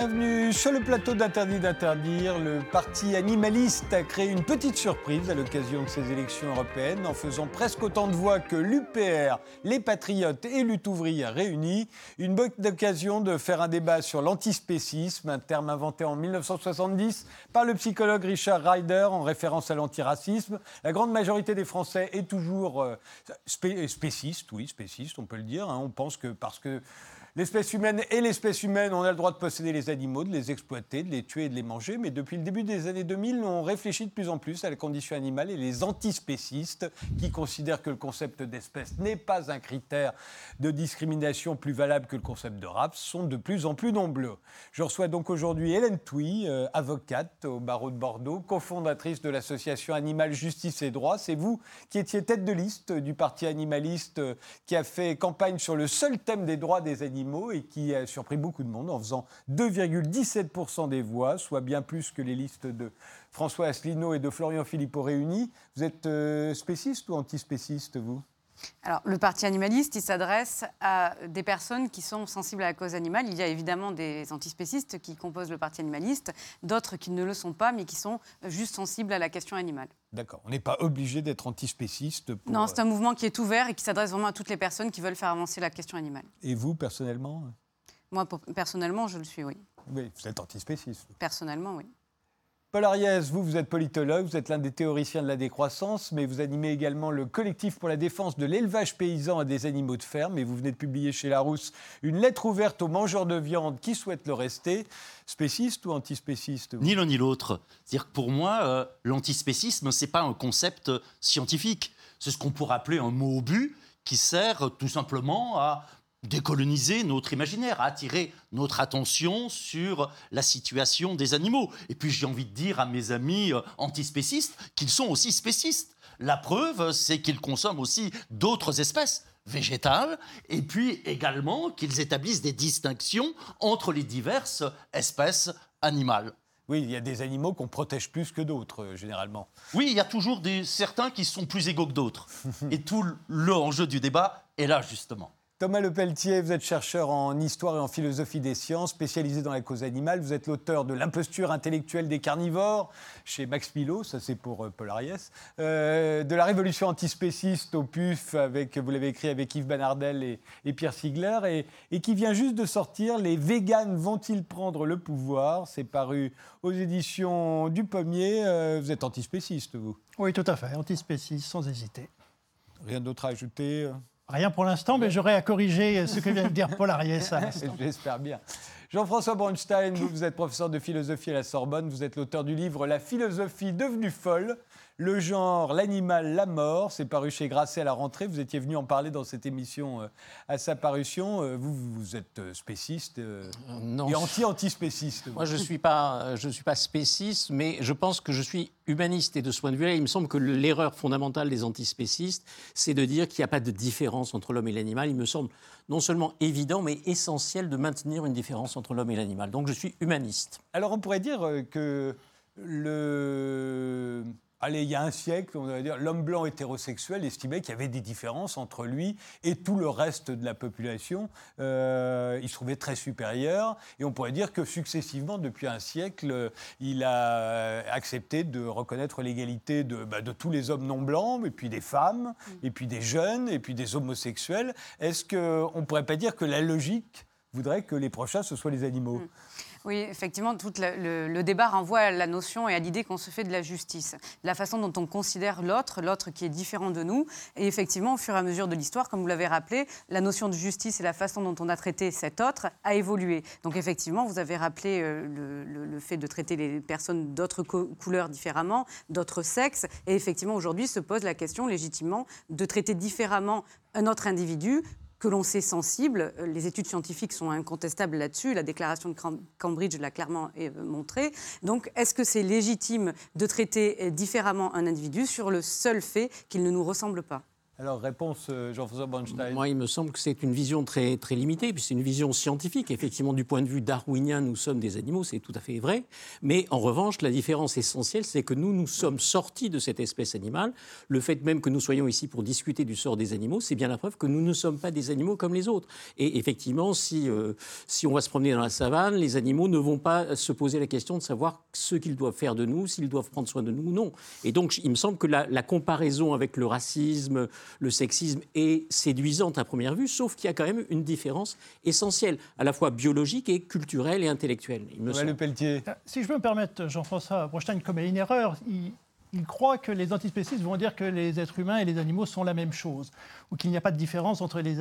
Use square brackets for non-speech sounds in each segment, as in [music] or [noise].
Bienvenue sur le plateau d'Interdit d'interdire. Le parti animaliste a créé une petite surprise à l'occasion de ces élections européennes en faisant presque autant de voix que l'UPR, les Patriotes et Lutte ouvrière réunis. Une bonne occasion de faire un débat sur l'antispécisme, un terme inventé en 1970 par le psychologue Richard Ryder en référence à l'antiracisme. La grande majorité des Français est toujours euh, spéciste, oui, spéciste, on peut le dire. Hein. On pense que parce que L'espèce humaine et l'espèce humaine, on a le droit de posséder les animaux, de les exploiter, de les tuer et de les manger, mais depuis le début des années 2000, on réfléchit de plus en plus à la condition animale et les antispécistes qui considèrent que le concept d'espèce n'est pas un critère de discrimination plus valable que le concept de race sont de plus en plus nombreux. Je reçois donc aujourd'hui Hélène Touy, euh, avocate au barreau de Bordeaux, cofondatrice de l'association Animal Justice et Droit. C'est vous qui étiez tête de liste du parti animaliste euh, qui a fait campagne sur le seul thème des droits des animaux et qui a surpris beaucoup de monde en faisant 2,17% des voix, soit bien plus que les listes de François Asselineau et de Florian Philippot réunis. Vous êtes euh, spéciste ou antispéciste, vous? Alors, le parti animaliste, il s'adresse à des personnes qui sont sensibles à la cause animale. Il y a évidemment des antispécistes qui composent le parti animaliste, d'autres qui ne le sont pas, mais qui sont juste sensibles à la question animale. D'accord. On n'est pas obligé d'être antispéciste pour... Non, c'est un mouvement qui est ouvert et qui s'adresse vraiment à toutes les personnes qui veulent faire avancer la question animale. Et vous, personnellement? Moi, personnellement, je le suis, oui. Oui, vous êtes antispéciste. Personnellement, oui. Paul Ariès, vous, vous êtes politologue, vous êtes l'un des théoriciens de la décroissance, mais vous animez également le collectif pour la défense de l'élevage paysan et des animaux de ferme, et vous venez de publier chez Larousse une lettre ouverte aux mangeurs de viande qui souhaitent le rester. Spéciste ou antispéciste Ni l'un ni l'autre. C'est-à-dire que pour moi, euh, l'antispécisme, ce n'est pas un concept scientifique. C'est ce qu'on pourrait appeler un mot but qui sert tout simplement à décoloniser notre imaginaire, à attirer notre attention sur la situation des animaux. Et puis j'ai envie de dire à mes amis euh, antispécistes qu'ils sont aussi spécistes. La preuve, c'est qu'ils consomment aussi d'autres espèces végétales, et puis également qu'ils établissent des distinctions entre les diverses espèces animales. Oui, il y a des animaux qu'on protège plus que d'autres, euh, généralement. Oui, il y a toujours des, certains qui sont plus égaux que d'autres. [laughs] et tout l'enjeu du débat est là, justement. Thomas Lepelletier, vous êtes chercheur en histoire et en philosophie des sciences, spécialisé dans la cause animale. Vous êtes l'auteur de L'imposture intellectuelle des carnivores chez Max Pilot, ça c'est pour euh, Paul Ariès, euh, de la révolution antispéciste au PUF, avec, vous l'avez écrit avec Yves Banardel et, Pierre Sigler, et, qui vient juste de sortir Les véganes vont-ils prendre le pouvoir? C'est paru aux éditions du Pommier. Euh, vous êtes antispéciste, vous? Oui, tout à fait, antispéciste, sans hésiter. Rien d'autre à ajouter Rien pour l'instant, mais j'aurai à corriger ce que vient de dire Paul Ariès [laughs] J'espère bien. Jean-François Bronstein, vous êtes professeur de philosophie à la Sorbonne, vous êtes l'auteur du livre La philosophie devenue folle, le genre, l'animal, la mort, c'est paru chez Grasset à la rentrée. Vous étiez venu en parler dans cette émission euh, à sa parution. Euh, vous, vous êtes euh, spéciste et anti-antispéciste. Moi, je ne suis, pas, je suis pas spéciste, mais je pense que je suis humaniste. Et de ce point de vue-là, il me semble que l'erreur fondamentale des antispécistes, c'est de dire qu'il n'y a pas de différence entre l'homme et l'animal. Il me semble non seulement évident, mais essentiel de maintenir une différence entre l'homme et l'animal. Donc je suis humaniste. Alors on pourrait dire que le allez, il y a un siècle, on va dire, l'homme blanc hétérosexuel estimait qu'il y avait des différences entre lui et tout le reste de la population. Euh, il se trouvait très supérieur. Et on pourrait dire que successivement, depuis un siècle, il a accepté de reconnaître l'égalité de, bah, de tous les hommes non blancs, et puis des femmes, mm. et puis des jeunes, et puis des homosexuels. Est-ce qu'on ne pourrait pas dire que la logique voudrait que les prochains, ce soient les animaux? Mm. Oui, effectivement, tout le, débat renvoie à la notion et à l'idée qu'on se fait de la justice, la façon dont on considère l'autre, l'autre qui est différent de nous. Et effectivement, au fur et à mesure de l'histoire, comme vous l'avez rappelé, la notion de justice et la façon dont on a traité cet autre a évolué. Donc effectivement, vous avez rappelé euh, le, fait de traiter les personnes d'autres couleurs différemment, d'autres sexes. Et effectivement, aujourd'hui se pose la question légitimement de traiter différemment un autre individu que l'on sait sensible. Euh, les études scientifiques sont incontestables là-dessus. La déclaration de Cambridge l'a clairement euh, montré. Donc, est-ce que c'est légitime de traiter euh, différemment un individu sur le seul fait qu'il ne nous ressemble pas? Alors, réponse euh, Jean-François Bornstein. Moi, il me semble que c'est une vision très, très limitée, puis c'est une vision scientifique. Effectivement, du point de vue darwinien, nous sommes des animaux, c'est tout à fait vrai. Mais en revanche, la différence essentielle, c'est que nous, nous sommes sortis de cette espèce animale. Le fait même que nous soyons ici pour discuter du sort des animaux, c'est bien la preuve que nous ne sommes pas des animaux comme les autres. Et effectivement, si, euh, si on va se promener dans la savane, les animaux ne vont pas se poser la question de savoir ce qu'ils doivent faire de nous, s'ils doivent prendre soin de nous ou non. Et donc, il me semble que la, la comparaison avec le racisme, le sexisme est séduisante à première vue, sauf qu'il y a quand même une différence essentielle, à la fois biologique et culturelle et intellectuelle. Il me Ouais, le Pelletier. Si je peux me permettre, Jean-François Brostein commet une erreur. Il, il croit que les antispécistes vont dire que les êtres humains et les animaux sont la même chose, ou qu'il n'y a pas de différence entre les,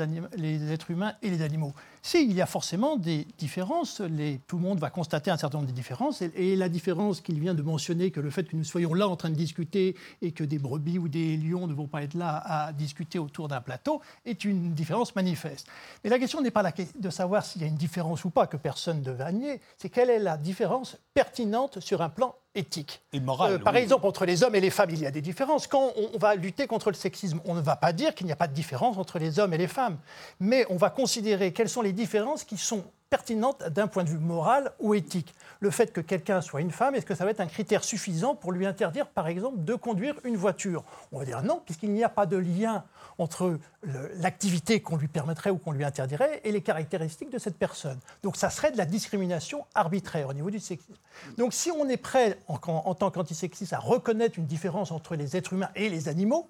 êtres humains et les animaux. Si, il y a forcément des différences. Tout le monde va constater un certain nombre de différences. Et, la différence qu'il vient de mentionner, que le fait que nous soyons là en train de discuter et que des brebis ou des lions ne vont pas être là à discuter autour d'un plateau, est une différence manifeste. Mais la question n'est pas la de savoir s'il y a une différence ou pas, que personne ne va nier, c'est quelle est la différence pertinente sur un plan éthique. Et Euh, par oui. exemple, entre les hommes et les femmes, il y a des différences. Quand on, on va lutter contre le sexisme, on ne va pas dire qu'il n'y a pas de différence entre les hommes et les femmes, mais on va considérer quelles sont les différences qui sont pertinentes d'un point de vue moral ou éthique. Le fait que quelqu'un soit une femme, est-ce que ça va être un critère suffisant pour lui interdire, par exemple, de conduire une voiture? On va dire non, puisqu'il n'y a pas de lien entre l'activité qu'on lui permettrait ou qu'on lui interdirait et les caractéristiques de cette personne. Donc ça serait de la discrimination arbitraire au niveau du sexisme. Donc si on est prêt, en, en- tant qu'antisexiste, à reconnaître une différence entre les êtres humains et les animaux,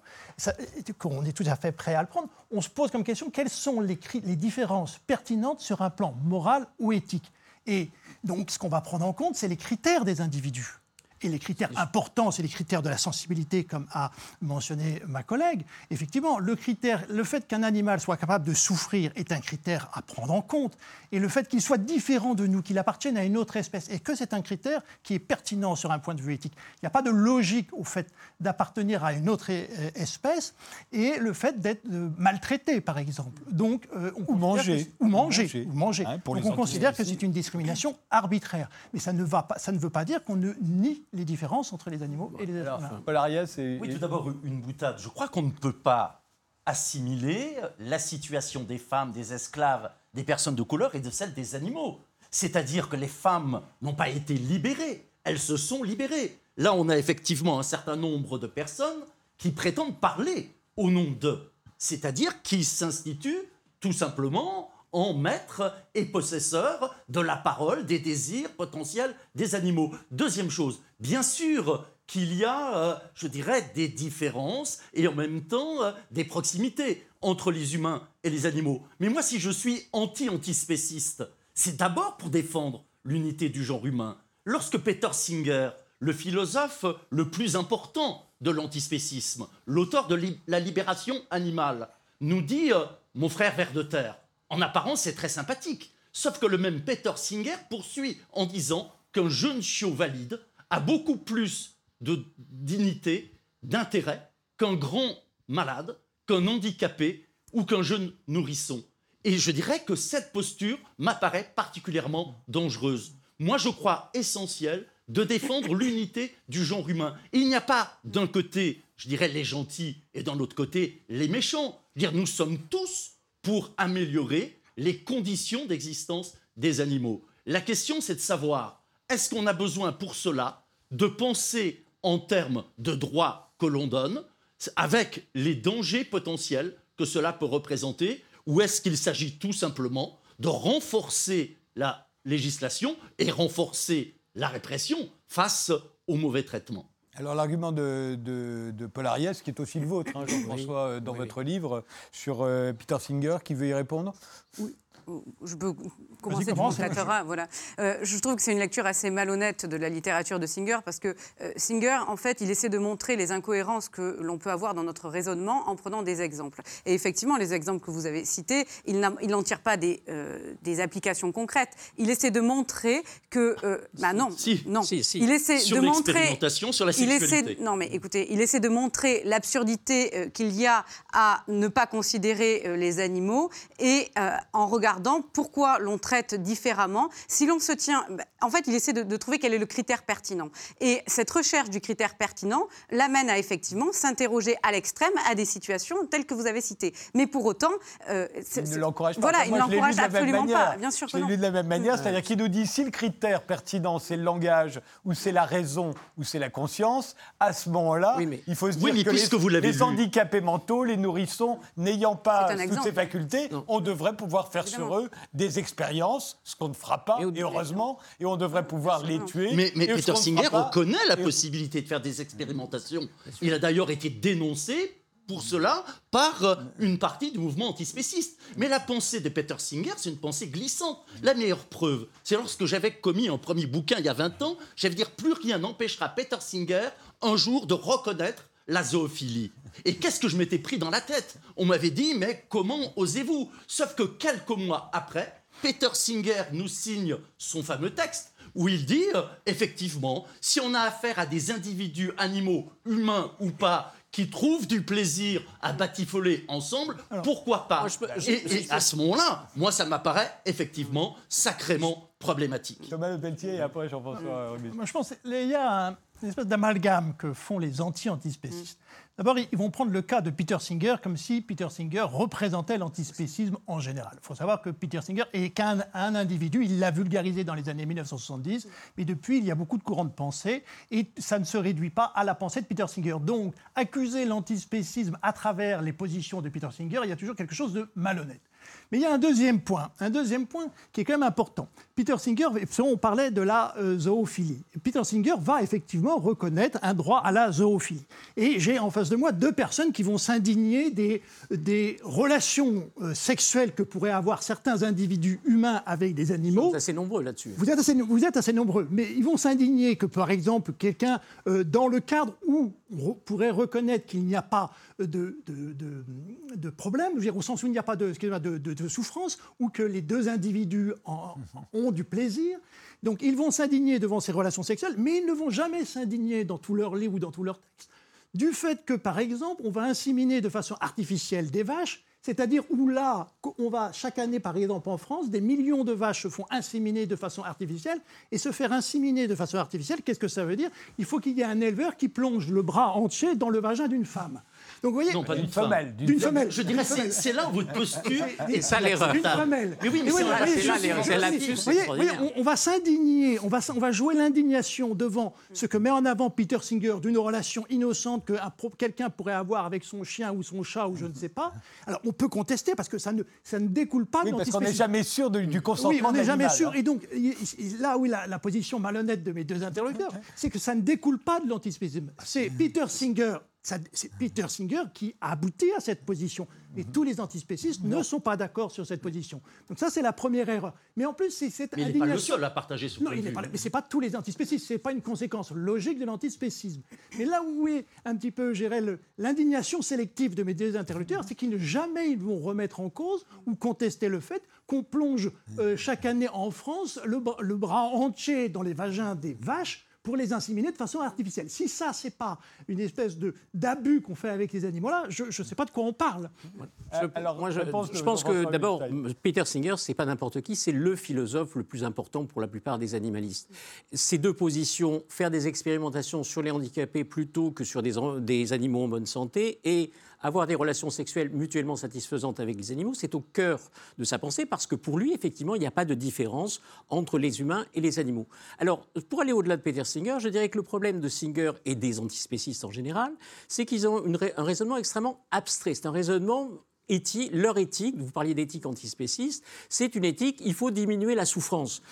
qu'on est tout à fait prêt à le prendre, on se pose comme question quelles sont les différences pertinentes sur un plan moral ou éthique. Et donc ce qu'on va prendre en compte, c'est les critères des individus. Et les critères importants, c'est les critères de la sensibilité, comme a mentionné ma collègue. Effectivement, le, critère, le fait qu'un animal soit capable de souffrir est un critère à prendre en compte. Et le fait qu'il soit différent de nous, qu'il appartienne à une autre espèce, et que c'est un critère qui est pertinent sur un point de vue éthique. Il n'y a pas de logique au fait d'appartenir à une autre euh, espèce et le fait d'être euh, maltraité, par exemple. Donc, euh, on Ou manger. que- Ou manger. Manger. Ou manger. Hein, pour Donc, on considère que c'est une discrimination arbitraire. Mais ça ne, va pas, ça ne veut pas dire qu'on ne nie les différences entre les animaux et les êtres humains. Paul Arias et. Oui, tout d'abord, une boutade. Je crois qu'on ne peut pas assimiler la situation des femmes, des esclaves, des personnes de couleur et de celle des animaux. C'est-à-dire que les femmes n'ont pas été libérées, elles se sont libérées. Là, on a effectivement un certain nombre de personnes qui prétendent parler au nom d'eux, c'est-à-dire qui s'instituent tout simplement en maître et possesseur de la parole, des désirs potentiels des animaux. Deuxième chose, bien sûr qu'il y a, euh, je dirais, des différences et en même temps euh, des proximités entre les humains et les animaux. Mais moi, si je suis anti-antispéciste, c'est d'abord pour défendre l'unité du genre humain. Lorsque Peter Singer, le philosophe le plus important de l'antispécisme, l'auteur de La libération animale, nous dit euh, Mon frère ver de terre, en apparence, c'est très sympathique. Sauf que le même Peter Singer poursuit en disant qu'un jeune chiot valide a beaucoup plus de dignité, d'intérêt qu'un grand malade, qu'un handicapé ou qu'un jeune nourrisson. Et je dirais que cette posture m'apparaît particulièrement dangereuse. Moi, je crois essentiel de défendre l'unité du genre humain. Il n'y a pas d'un côté, je dirais, les gentils et d'un autre côté, les méchants. Dire, nous sommes tous pour améliorer les conditions d'existence des animaux. La question, c'est de savoir, est-ce qu'on a besoin pour cela de penser en termes de droits que l'on donne, avec les dangers potentiels que cela peut représenter, ou est-ce qu'il s'agit tout simplement de renforcer la législation et renforcer la répression face au mauvais traitement? Alors l'argument de, de- de Paul Arias, qui est aussi le vôtre, hein, Jean-François, euh, dans Oui, votre livre, sur euh, Peter Singer, qui veut y répondre? Je peux commencer commence. Platera, voilà. Euh, je trouve que c'est une lecture assez malhonnête de la littérature de Singer parce que euh, Singer, en fait, il essaie de montrer les incohérences que l'on peut avoir dans notre raisonnement en prenant des exemples. Et effectivement, les exemples que vous avez cités, il n'en tire pas des, euh, des applications concrètes. Il essaie de montrer que, euh, bah non, Si, non, si, si. il essaie Sur de montrer sur la il sexualité. essaie, non, mais écoutez, il essaie de montrer l'absurdité euh, qu'il y a à ne pas considérer euh, les animaux et euh, en regardant regardant pourquoi l'on traite différemment? Si l'on se tient, bah, en fait, il essaie de, de trouver quel est le critère pertinent. Et cette recherche du critère pertinent l'amène à effectivement s'interroger à l'extrême à des situations telles que vous avez citées. Mais pour autant, euh, Il ne l'encourage pas. Voilà, il ne l'encourage absolument pas. Bien sûr Je l'ai lu de la même manière, c'est-à-dire qu'il nous dit si le critère pertinent, c'est le langage, ou c'est la raison, ou c'est la conscience, à ce moment-là, Oui, mais- il faut se dire que les, vous handicapés mentaux, les nourrissons, n'ayant pas toutes ces facultés, Non. on devrait pouvoir faire Évidemment. Sur eux des expériences, ce qu'on ne fera pas, Et heureusement, et on devrait pouvoir les tuer. Mais, Peter Singer reconnaît la et- possibilité de faire des expérimentations. Il a d'ailleurs été dénoncé pour cela par euh, une partie du mouvement antispéciste. Mais la pensée de Peter Singer, c'est une pensée glissante. La meilleure preuve, c'est lorsque j'avais commis un premier bouquin il y a 20 ans, j'allais dire plus rien n'empêchera Peter Singer un jour de reconnaître la zoophilie. Et qu'est-ce que je m'étais pris dans la tête? On m'avait dit, mais comment osez-vous? Sauf que quelques mois après, Peter Singer nous signe son fameux texte où il dit, euh, effectivement, si on a affaire à des individus, animaux, humains ou pas, qui trouvent du plaisir à batifoler ensemble, pourquoi pas? moi, je peux- je- Et, je- et à ce moment-là, moi, ça m'apparaît effectivement sacrément problématique. Thomas Le Pelletier et après Jean-François. Moi, je pense qu'il y a un- une espèce d'amalgame que font les anti-antispécistes. D'abord, ils ils vont prendre le cas de Peter Singer comme si Peter Singer représentait l'antispécisme en général. Il faut savoir que Peter Singer est qu'un un individu, il l'a vulgarisé dans les années 1970, mais depuis, il y a beaucoup de courants de pensée et ça ne se réduit pas à la pensée de Peter Singer. Donc, accuser l'antispécisme à travers les positions de Peter Singer, il y a toujours quelque chose de malhonnête. Mais il y a un deuxième point, un deuxième point qui est quand même important. Peter Singer, on parlait de la euh, zoophilie. Peter Singer va effectivement reconnaître un droit à la zoophilie. Et j'ai en face de moi deux personnes qui vont s'indigner des, des relations euh, sexuelles que pourraient avoir certains individus humains avec des animaux. C'est assez nombreux là-dessus. Vous êtes, assez, vous êtes assez nombreux, mais ils vont s'indigner que, par exemple, quelqu'un, euh, dans le cadre où on pourrait reconnaître qu'il n'y a pas de, de, de- de problème, je veux dire, au sens où il n'y a pas de, excusez-moi, de, de- de souffrance, ou que les deux individus en- ont du plaisir. Donc, ils vont s'indigner devant ces relations sexuelles, mais ils ne vont jamais s'indigner dans tous leurs livres ou dans tous leurs textes du fait que, par exemple, on va inséminer de façon artificielle des vaches, c'est-à-dire où là, on va chaque année, par exemple en France, des millions de vaches se font inséminer de façon artificielle, et se faire inséminer de façon artificielle, qu'est-ce que ça veut dire? Il faut qu'il y ait un éleveur qui plonge le bras entier dans le vagin d'une femme. Donc, vous voyez, Non, pas D'une d'une femme. femelle. d'une femelle. Je dirais, c'est c'est là votre posture. Et ça, l'erreur. Une femelle. Mais oui, mais c'est là-dessus, vous voyez, on, on va s'indigner, on va, on va jouer l'indignation devant ce que met en avant Peter Singer d'une relation innocente que quelqu'un pourrait avoir avec son chien ou son chat ou je ne sais pas. Alors on peut contester parce que ça ne, ça ne découle pas Oui, de parce qu'on n'est l'antispécisme. jamais sûr de- du consentement Oui, on n'est jamais sûr. hein. Et donc, là où est la, la position malhonnête de mes deux interlocuteurs, c'est que ça ne découle pas de l'antispécisme. C'est Peter Singer. C'est Peter Singer qui a abouti à cette position. Et tous les antispécistes ne sont pas d'accord sur cette position. Donc ça, c'est la première erreur. Mais en plus, c'est cette Mais il n'est pas le seul à partager ce non, point de n'est vue. pas, mais c'est pas tous les antispécistes, c'est pas une conséquence logique de l'antispécisme. Mais là où est un petit peu, le- l'indignation sélective de mes deux interlocuteurs, c'est qu'ils ne jamais ils vont remettre en cause ou contester le fait qu'on plonge euh, chaque année en France le, bra- le bras entier dans les vagins des vaches pour les inséminer de façon artificielle. Si ça, c'est pas une espèce de d'abus qu'on fait avec les animaux-là, je ne sais pas de quoi on parle. Je, alors, moi, je, pense que d'abord, Wittgenstein. Peter Singer, c'est pas n'importe qui, c'est le philosophe le plus important pour la plupart des animalistes. Ces deux positions, faire des expérimentations sur les handicapés plutôt que sur des, des animaux en bonne santé et avoir des relations sexuelles mutuellement satisfaisantes avec les animaux, c'est au cœur de sa pensée parce que pour lui, effectivement, il n'y a pas de différence entre les humains et les animaux. Alors, pour aller au-delà de Peter Singer, je dirais que le problème de Singer et des antispécistes en général, c'est qu'ils ont un raisonnement extrêmement abstrait. C'est un raisonnement éthique, leur éthique, vous parliez d'éthique antispéciste, c'est une éthique, il faut diminuer la souffrance.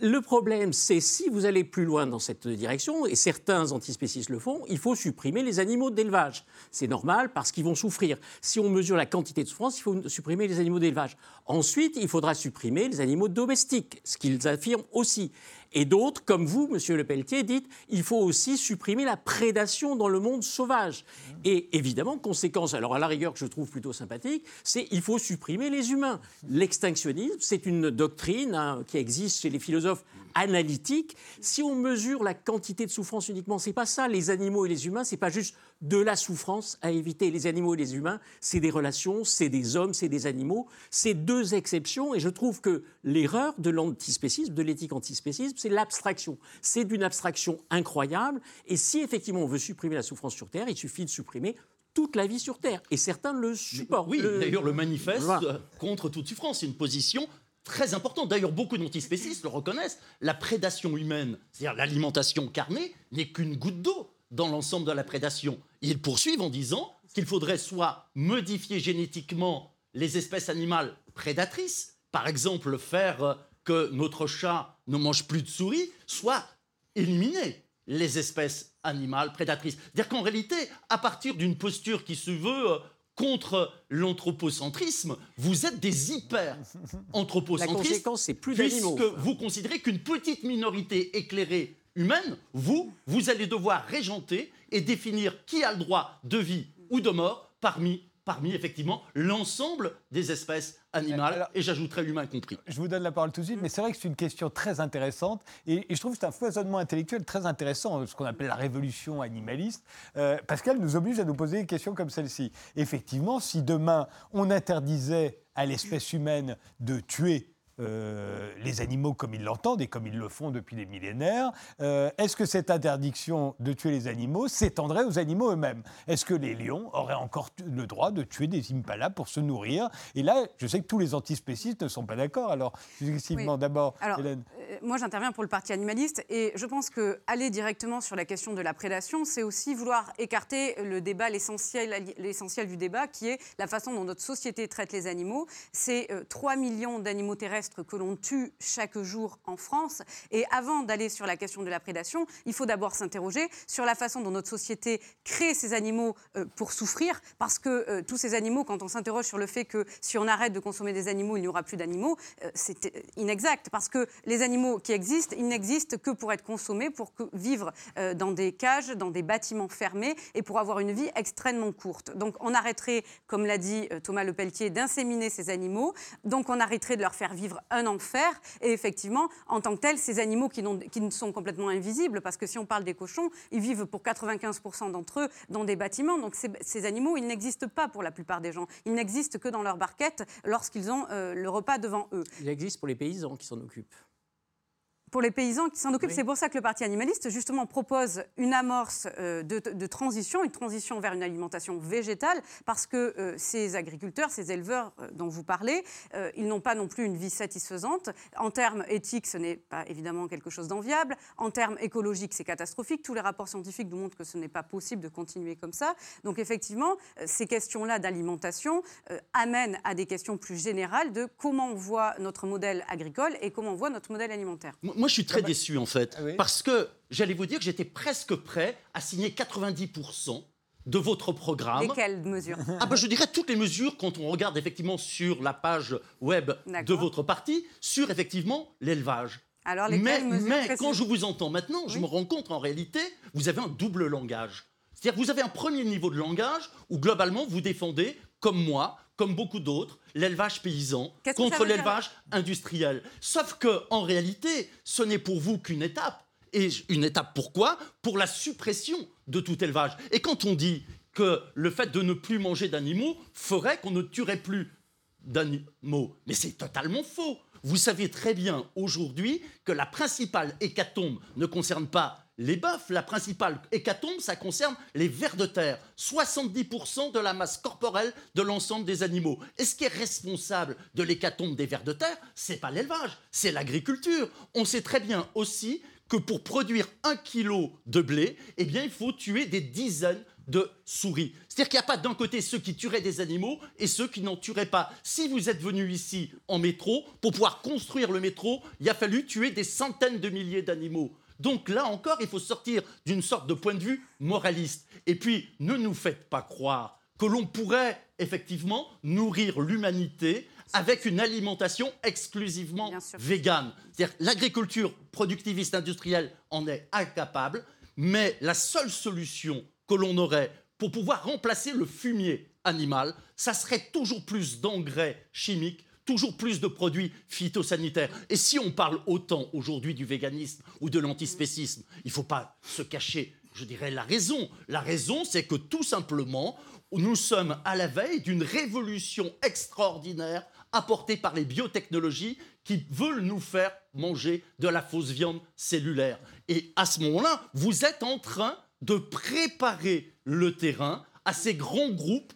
Le problème, c'est si vous allez plus loin dans cette direction, et certains antispécistes le font, il faut supprimer les animaux d'élevage. C'est normal parce qu'ils vont souffrir. Si on mesure la quantité de souffrance, il faut supprimer les animaux d'élevage. Ensuite, il faudra supprimer les animaux domestiques, ce qu'ils affirment aussi. Et d'autres, comme vous, Monsieur Le Pelletier, dites il faut aussi supprimer la prédation dans le monde sauvage. Et évidemment, conséquence, alors à la rigueur que je trouve plutôt sympathique, c'est il faut supprimer les humains. L'extinctionnisme, c'est une doctrine hein, qui existe chez les philosophes analytiques. Si on mesure la quantité de souffrance uniquement, c'est pas ça. Les animaux et les humains, c'est pas juste de la souffrance à éviter. Les animaux et les humains, c'est des relations, c'est des hommes, c'est des animaux. C'est deux exceptions et je trouve que l'erreur de l'antispécisme, de l'éthique antispécisme, c'est l'abstraction. C'est d'une abstraction incroyable et si effectivement on veut supprimer la souffrance sur Terre, il suffit de supprimer toute la vie sur Terre. Et certains le supportent. Oui, Le- d'ailleurs, le manifeste Voilà. contre toute souffrance, c'est une position très importante. D'ailleurs, beaucoup d'antispécistes le reconnaissent. La prédation humaine, c'est-à-dire l'alimentation carnée, n'est qu'une goutte d'eau dans l'ensemble de la prédation. Ils poursuivent en disant qu'il faudrait soit modifier génétiquement les espèces animales prédatrices, par exemple faire euh, que notre chat ne mange plus de souris, soit éliminer les espèces animales prédatrices. C'est-à-dire qu'en réalité, à partir d'une posture qui se veut euh, contre l'anthropocentrisme, vous êtes des La hyper-anthropocentristes, conséquence, c'est plus puisque d'animaux. vous considérez qu'une petite minorité éclairée humaine, vous, vous allez devoir régenter et définir qui a le droit de vie ou de mort parmi, parmi effectivement, l'ensemble des espèces animales, Alors- et j'ajouterai humains compris. Je vous donne la parole tout de suite, mais c'est vrai que c'est une question très intéressante et, et je trouve que c'est un foisonnement intellectuel très intéressant, ce qu'on appelle la révolution animaliste, euh, parce qu'elle nous oblige à nous poser des questions comme celle-ci. Effectivement, si demain on interdisait à l'espèce humaine de tuer euh, les animaux comme ils l'entendent et comme ils le font depuis des millénaires, euh, est-ce que cette interdiction de tuer les animaux s'étendrait aux animaux eux-mêmes? Est-ce que les lions auraient encore le droit de tuer des impalas pour se nourrir? Et là, je sais que tous les antispécistes ne sont pas d'accord. Alors, Oui. d'abord, Hélène. euh, moi, j'interviens pour le parti animaliste et je pense que aller directement sur la question de la prédation, c'est aussi vouloir écarter le débat, l'essentiel, l'essentiel du débat, qui est la façon dont notre société traite les animaux. C'est euh, 3 millions d'animaux terrestres que l'on tue chaque jour en France. Et avant d'aller sur la question de la prédation, il faut d'abord s'interroger sur la façon dont notre société crée ces animaux euh, pour souffrir, parce que euh, tous ces animaux, quand on s'interroge sur le fait que si on arrête de consommer des animaux, il n'y aura plus d'animaux, euh, c'est inexact, parce que les animaux qui existent, ils n'existent que pour être consommés, pour vivre dans des cages, dans des bâtiments fermés, et pour avoir une vie extrêmement courte. Donc on arrêterait, comme l'a dit Thomas Lepelletier, d'inséminer ces animaux, donc on arrêterait de leur faire vivre un enfer, et effectivement, en tant que tels, ces animaux qui, ne sont complètement invisibles, parce que si on parle des cochons, ils vivent pour 95% d'entre eux dans des bâtiments, donc ces, ces animaux, ils n'existent pas pour la plupart des gens. Ils n'existent que dans leur barquette lorsqu'ils ont euh, le repas devant eux. Il existe pour les paysans qui s'en occupent. Pour les paysans qui s'en occupent, Oui. c'est pour ça que le Parti animaliste, justement, propose une amorce euh, de, de transition, une transition vers une alimentation végétale, parce que euh, ces agriculteurs, ces éleveurs euh, dont vous parlez, euh, ils n'ont pas non plus une vie satisfaisante. En termes éthiques, ce n'est pas évidemment quelque chose d'enviable. En termes écologiques, c'est catastrophique. Tous les rapports scientifiques nous montrent que ce n'est pas possible de continuer comme ça. Donc, effectivement, euh, ces questions-là d'alimentation euh, amènent à des questions plus générales de comment on voit notre modèle agricole et comment on voit notre modèle alimentaire. Moi, moi, je suis très déçu, en fait, Ah oui parce que j'allais vous dire que j'étais presque prêt à signer 90% de votre programme. Lesquelles mesures? Ah ben, je dirais toutes les mesures quand on regarde effectivement sur la page web de votre parti sur effectivement l'élevage. Alors, Mais, lesquelles mesures mais quand je vous entends maintenant, je Oui. me rends compte en réalité, vous avez un double langage. C'est-à-dire que vous avez un premier niveau de langage où globalement vous défendez, comme moi, comme beaucoup d'autres, l'élevage paysan contre l'élevage industriel. Sauf que en réalité, ce n'est pour vous qu'une étape. Et une étape pourquoi? Pour la suppression de tout élevage. Et quand on dit que le fait de ne plus manger d'animaux ferait qu'on ne tuerait plus d'animaux, mais c'est totalement faux. Vous savez très bien aujourd'hui que la principale hécatombe ne concerne pas les bœufs, la principale hécatombe, ça concerne les vers de terre. 70% de la masse corporelle de l'ensemble des animaux. Et ce qui est responsable de l'hécatombe des vers de terre, c'est pas l'élevage, c'est l'agriculture. On sait très bien aussi que pour produire un kilo de blé, eh bien, il faut tuer des dizaines de souris. C'est-à-dire qu'il n'y a pas d'un côté ceux qui tueraient des animaux et ceux qui n'en tueraient pas. Si vous êtes venu ici en métro, pour pouvoir construire le métro, il a fallu tuer des centaines de milliers d'animaux. Donc là encore, il faut sortir d'une sorte de point de vue moraliste. Et puis, ne nous faites pas croire que l'on pourrait effectivement nourrir l'humanité avec une alimentation exclusivement végane. C'est-à-dire l'agriculture productiviste industrielle en est incapable, mais la seule solution que l'on aurait pour pouvoir remplacer le fumier animal, ça serait toujours plus d'engrais chimiques, toujours plus de produits phytosanitaires. Et si on parle autant aujourd'hui du véganisme ou de l'antispécisme, il ne faut pas se cacher je dirais, la raison. La raison, c'est que tout simplement, nous sommes à la veille d'une révolution extraordinaire apportée par les biotechnologies qui veulent nous faire manger de la fausse viande cellulaire. Et à ce moment-là, vous êtes en train de préparer le terrain à ces grands groupes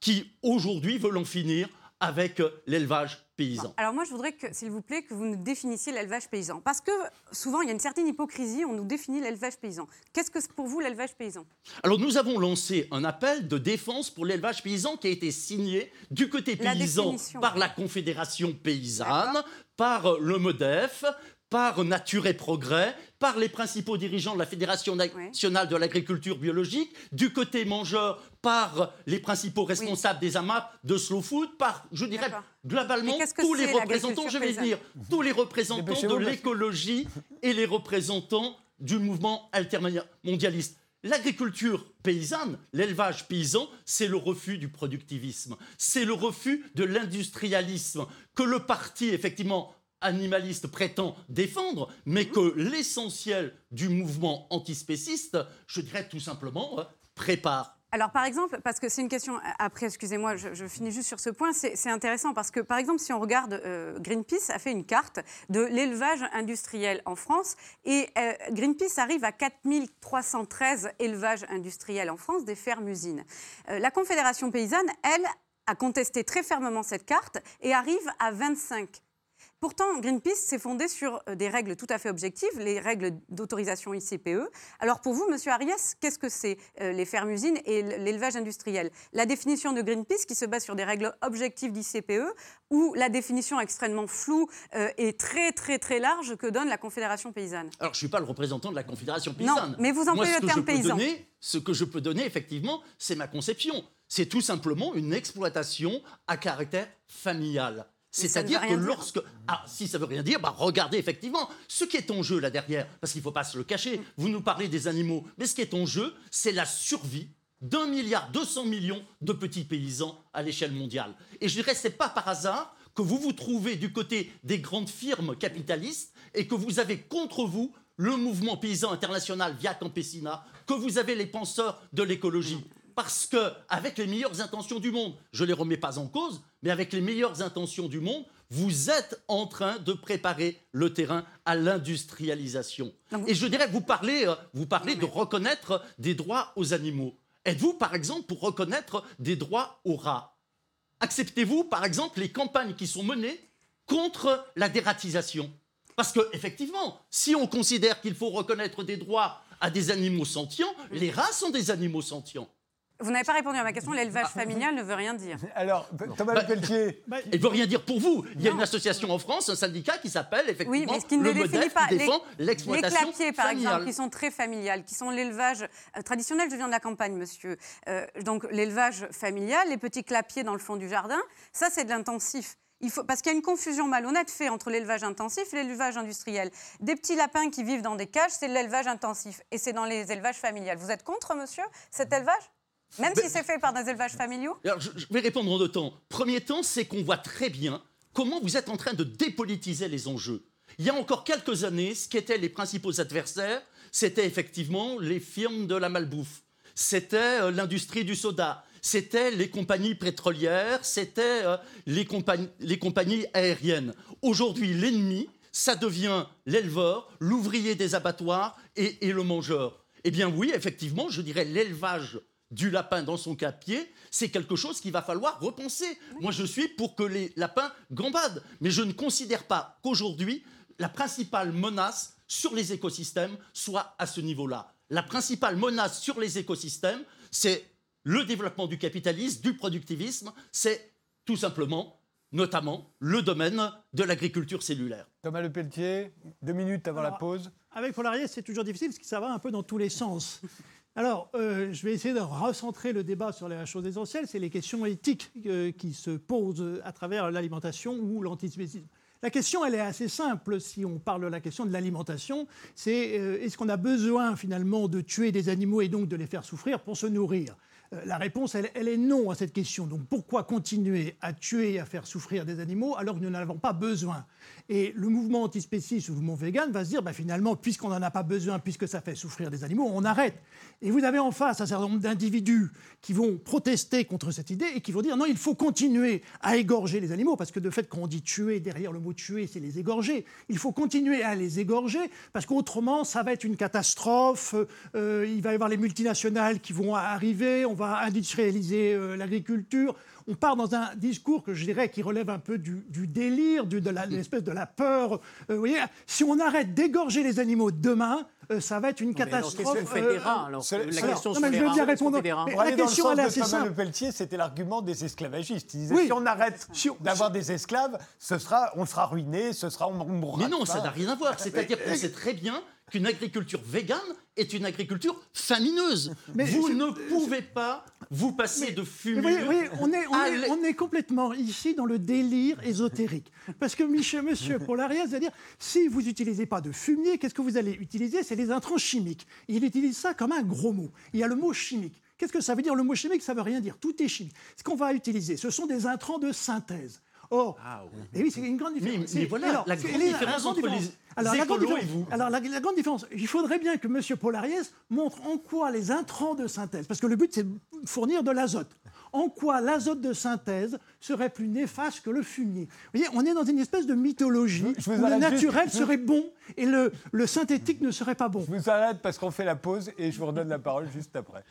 qui aujourd'hui veulent en finir avec euh, l'élevage paysan. Alors moi, je voudrais que, s'il vous plaît, que vous nous définissiez l'élevage paysan. Parce que souvent, il y a une certaine hypocrisie, on nous définit l'élevage paysan. Qu'est-ce que c'est pour vous l'élevage paysan? Alors nous avons lancé un appel de défense pour l'élevage paysan qui a été signé du côté La paysan définition. par la Confédération paysanne, par euh, le MEDEF, par Nature et Progrès, par les principaux dirigeants de la Fédération nationale de l'agriculture biologique, du côté mangeur, par les principaux responsables des AMAP, de Slow Food, par, je dirais, globalement, tous les représentants, je vais dire, tous les représentants de l'écologie et les représentants du mouvement altermondialiste. L'agriculture paysanne, l'élevage paysan, c'est le refus du productivisme, c'est le refus de l'industrialisme. Que le parti, effectivement, animaliste prétend défendre, mais que l'essentiel du mouvement antispéciste, je dirais tout simplement, euh, prépare. Alors, par exemple, parce que c'est une question, après, excusez-moi, je, je finis juste sur ce point, c'est c'est intéressant parce que, par exemple, si on regarde, euh, Greenpeace a fait une carte de l'élevage industriel en France et euh, Greenpeace arrive à 4313 élevages industriels en France, des fermes-usines. Euh, la Confédération paysanne, elle, a contesté très fermement cette carte et arrive à 25. Pourtant, Greenpeace s'est fondé sur euh, des règles tout à fait objectives, les règles d'autorisation ICPE. Alors pour vous, Monsieur Ariès, qu'est-ce que c'est euh, les fermes-usines et l'élevage industriel? La définition de Greenpeace qui se base sur des règles objectives d'ICPE ou la définition extrêmement floue euh, et très très très large que donne la Confédération paysanne? Alors, je ne suis pas le représentant de la Confédération paysanne. mais vous employez le terme paysan. donner- ce que je peux donner, effectivement, c'est ma conception. C'est tout simplement une exploitation à caractère familial. C'est-à-dire que lorsque... Ah, si ça veut rien dire, bah regardez effectivement ce qui est en jeu là derrière, parce qu'il ne faut pas se le cacher. Vous nous parlez des animaux, mais ce qui est en jeu, c'est la survie d'un milliard 200 millions de petits paysans à l'échelle mondiale. Et je dirais, c'est pas par hasard que vous vous trouvez du côté des grandes firmes capitalistes et que vous avez contre vous le mouvement paysan international via Campesina, que vous avez les penseurs de l'écologie. Parce que, avec les meilleures intentions du monde, je ne les remets pas en cause, mais avec les meilleures intentions du monde, vous êtes en train de préparer le terrain à l'industrialisation. Et je dirais, vous parlez, euh, vous parlez de reconnaître des droits aux animaux. Êtes-vous, par exemple, pour reconnaître des droits aux rats? Acceptez-vous, par exemple, les campagnes qui sont menées contre la dératisation? Parce que, effectivement, si on considère qu'il faut reconnaître des droits à des animaux sentients, les rats sont des animaux sentients. Vous n'avez pas répondu à ma question, l'élevage familial ne veut rien dire. [laughs] Alors, Thomas Bah, Lepelletier, Bah, Il ne veut rien dire pour vous. Il y a Non. une association en France, un syndicat qui s'appelle effectivement Oui, mais ce qui ne le pas. qui Les- clapiers, par familiale. exemple, qui sont très familiales, qui sont l'élevage euh, traditionnel, je viens de la campagne, monsieur. Euh, donc l'élevage familial, les petits clapiers dans le fond du jardin, ça c'est de l'intensif. Il faut, parce qu'il y a une confusion malhonnête faite entre l'élevage intensif et l'élevage industriel. Des petits lapins qui vivent dans des cages, c'est de l'élevage intensif. Et c'est dans les élevages familiales. Vous êtes contre, monsieur, cet élevage? Même si c'est fait par des élevages familiaux Alors, je, je vais répondre en deux temps. Premier temps, c'est qu'on voit très bien comment vous êtes en train de dépolitiser les enjeux. Il y a encore quelques années, ce qui étaient les principaux adversaires, c'était effectivement les firmes de la malbouffe, c'était euh, l'industrie du soda, c'était les compagnies pétrolières, c'était euh, les, compagnies, les compagnies aériennes. Aujourd'hui, l'ennemi, ça devient l'éleveur, l'ouvrier des abattoirs et, et le mangeur. Eh bien oui, effectivement, je dirais l'élevage du lapin dans son capier, c'est quelque chose qu'il va falloir repenser. Moi, je suis pour que les lapins gambadent, mais je ne considère pas qu'aujourd'hui, la principale menace sur les écosystèmes soit à ce niveau-là. La principale menace sur les écosystèmes, c'est le développement du capitalisme, du productivisme, c'est tout simplement, notamment, le domaine de l'agriculture cellulaire. Thomas Lepelletier, deux minutes avant la pause. Avec Polarier, c'est toujours difficile parce que ça va un peu dans tous les sens. Alors, euh, je vais essayer de recentrer le débat sur la chose essentielle, c'est les questions éthiques euh, qui se posent à travers l'alimentation ou l'antispécisme. La question, elle est assez simple si on parle de la question de l'alimentation. C'est euh, est-ce qu'on a besoin finalement de tuer des animaux et donc de les faire souffrir pour se nourrir? La réponse, elle, est non à cette question. Donc pourquoi continuer à tuer à faire souffrir des animaux alors que nous n'en avons pas besoin? Et le mouvement antispéciste ou le mouvement vegan va se dire, bah, finalement, puisqu'on n'en a pas besoin, puisque ça fait souffrir des animaux, on arrête. Et vous avez en face un certain nombre d'individus qui vont protester contre cette idée et qui vont dire, non, il faut continuer à égorger les animaux, parce que de fait, quand on dit tuer, derrière le mot tuer, c'est les égorger. Il faut continuer à les égorger, parce qu'autrement, ça va être une catastrophe. Euh, il va y avoir les multinationales qui vont arriver, industrialiser euh, l'agriculture. On part dans un discours que je dirais qui relève un peu du, délire, de l'espèce de la peur. Euh, vous voyez, si on arrête d'égorger les animaux demain, euh, ça va être une catastrophe. Mais non, des rats, alors, la question non, mais je veux bien répondre. Pour la question, elle est assez simple. Le Pelletier, c'était l'argument des esclavagistes. Ils disaient si on arrête d'avoir des esclaves, ce sera, on sera ruiné, ce sera, on mourra. Mais non, ça n'a rien à voir. [laughs] C'est-à-dire qu'on sait très bien qu'une agriculture végane est une agriculture famineuse. Mais vous ne pouvez pas vous passer de fumier. Oui, on, est, on, est, complètement ici dans le délire ésotérique. Parce que Michel, monsieur Polarias va dire si vous n'utilisez pas de fumier, qu'est-ce que vous allez utiliser? C'est les intrants chimiques. il utilise ça comme un gros mot. Il y a le mot chimique. Qu'est-ce que ça veut dire? Le mot chimique, ça ne veut rien dire. Tout est chimique. Ce qu'on va utiliser, ce sont des intrants de synthèse. Or, ah, oui, c'est une grande différence. Mais, voilà, la grande différence entre les alors, la grande différence, et vous. Alors, la, grande différence, il faudrait bien que M. Polariès montre en quoi les intrants de synthèse, parce que le but, c'est de fournir de l'azote, en quoi l'azote de synthèse serait plus néfaste que le fumier. Vous voyez, on est dans une espèce de mythologie où le naturel serait bon et le, le synthétique ne serait pas bon. Je vous arrête parce qu'on fait la pause et je vous redonne la parole juste après.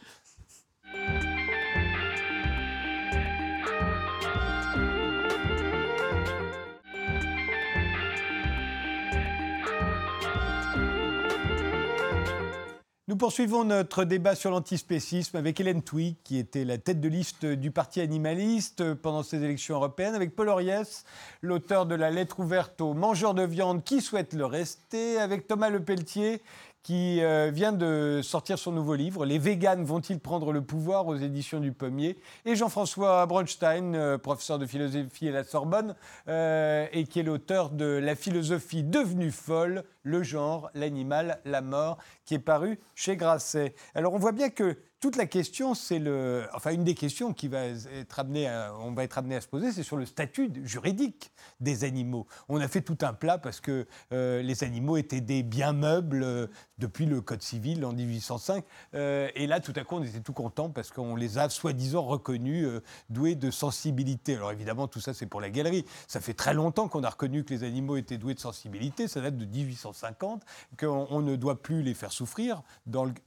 Nous poursuivons notre débat sur l'antispécisme avec Hélène Touy, qui était la tête de liste du Parti animaliste pendant ces élections européennes, avec Paul Oriès, l'auteur de la lettre ouverte aux mangeurs de viande qui souhaitent le rester, avec Thomas Lepelletier, qui euh, vient de sortir son nouveau livre, Les véganes vont-ils prendre le pouvoir aux éditions du Pommier, et Jean-François Bronstein, euh, professeur de philosophie à la Sorbonne, euh, et qui est l'auteur de La philosophie devenue folle, le genre, l'animal, la mort, qui est paru chez Grasset. Alors on voit bien que toute la question, c'est le, enfin une des questions qui va être on va être amené à se poser, c'est sur le statut juridique des animaux. On a fait tout un plat parce que les animaux étaient des biens meubles depuis le Code civil en 1805, euh, et là tout à coup on était tout content parce qu'on les a soi-disant reconnus doués de sensibilité. Alors évidemment tout ça c'est pour la galerie. Ça fait très longtemps qu'on a reconnu que les animaux étaient doués de sensibilité. Ça date de 1850, qu'on ne doit plus les faire souffrir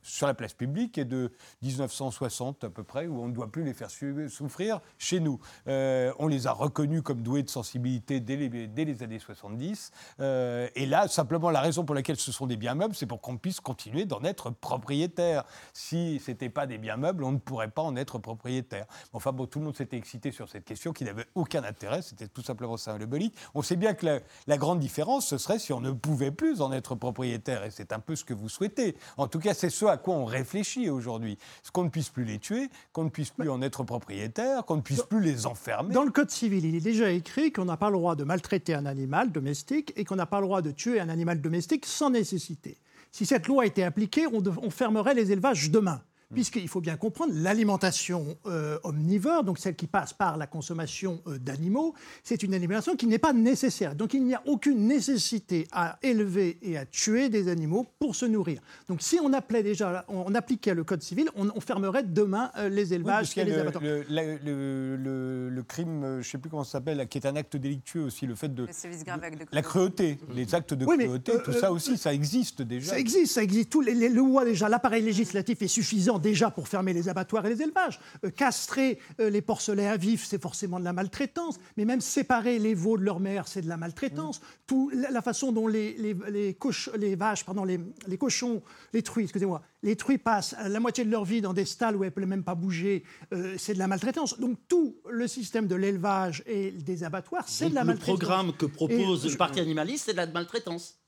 sur la place publique et de 1960 à peu près, où on ne doit plus les faire souffrir chez nous. Euh, on les a reconnus comme doués de sensibilité dès les, années 70. Euh, et là, simplement, la raison pour laquelle ce sont des biens meubles, c'est pour qu'on puisse continuer d'en être propriétaire. Si ce n'était pas des biens meubles, on ne pourrait pas en être propriétaire. Enfin bon, tout le monde s'était excité sur cette question qui n'avait aucun intérêt, c'était tout simplement symbolique. On sait bien que la, la grande différence, ce serait si on ne pouvait plus en être propriétaire, et c'est un peu ce que vous souhaitez. En tout cas, c'est ce à quoi on réfléchit aujourd'hui qu'on ne puisse plus les tuer, qu'on ne puisse plus en être propriétaire, qu'on ne puisse plus les enfermer. Dans le Code civil, il est déjà écrit qu'on n'a pas le droit de maltraiter un animal domestique et qu'on n'a pas le droit de tuer un animal domestique sans nécessité. Si cette loi était appliquée, on fermerait les élevages demain puisqu'il faut bien comprendre, l'alimentation euh, omnivore, donc celle qui passe par la consommation euh, d'animaux, c'est une alimentation qui n'est pas nécessaire. Donc il n'y a aucune nécessité à élever et à tuer des animaux pour se nourrir. Donc si on appelait déjà, on appliquait le code civil, on, fermerait demain euh, les élevages et les abattoirs. Le, le, crime, je ne sais plus comment ça s'appelle, qui est un acte délictueux aussi, le fait de, la cruauté, les actes de cruauté, tout ça aussi, ça existe déjà. Ça existe, ça existe. Tous les, les lois déjà, l'appareil législatif est suffisant déjà pour fermer les abattoirs et les élevages. Euh, castrer euh, les porcelets à vif, c'est forcément de la maltraitance. Mais même séparer les veaux de leur mère, c'est de la maltraitance. Tout, la, façon dont les, les, les, vaches, pardon, les, les cochons, les truies, excusez-moi, les truies passent la moitié de leur vie dans des stalles où elles ne peuvent même pas bouger, euh, c'est de la maltraitance. Donc tout le système de l'élevage et des abattoirs, c'est de la maltraitance. Le programme que propose le Parti animaliste, c'est de la maltraitance.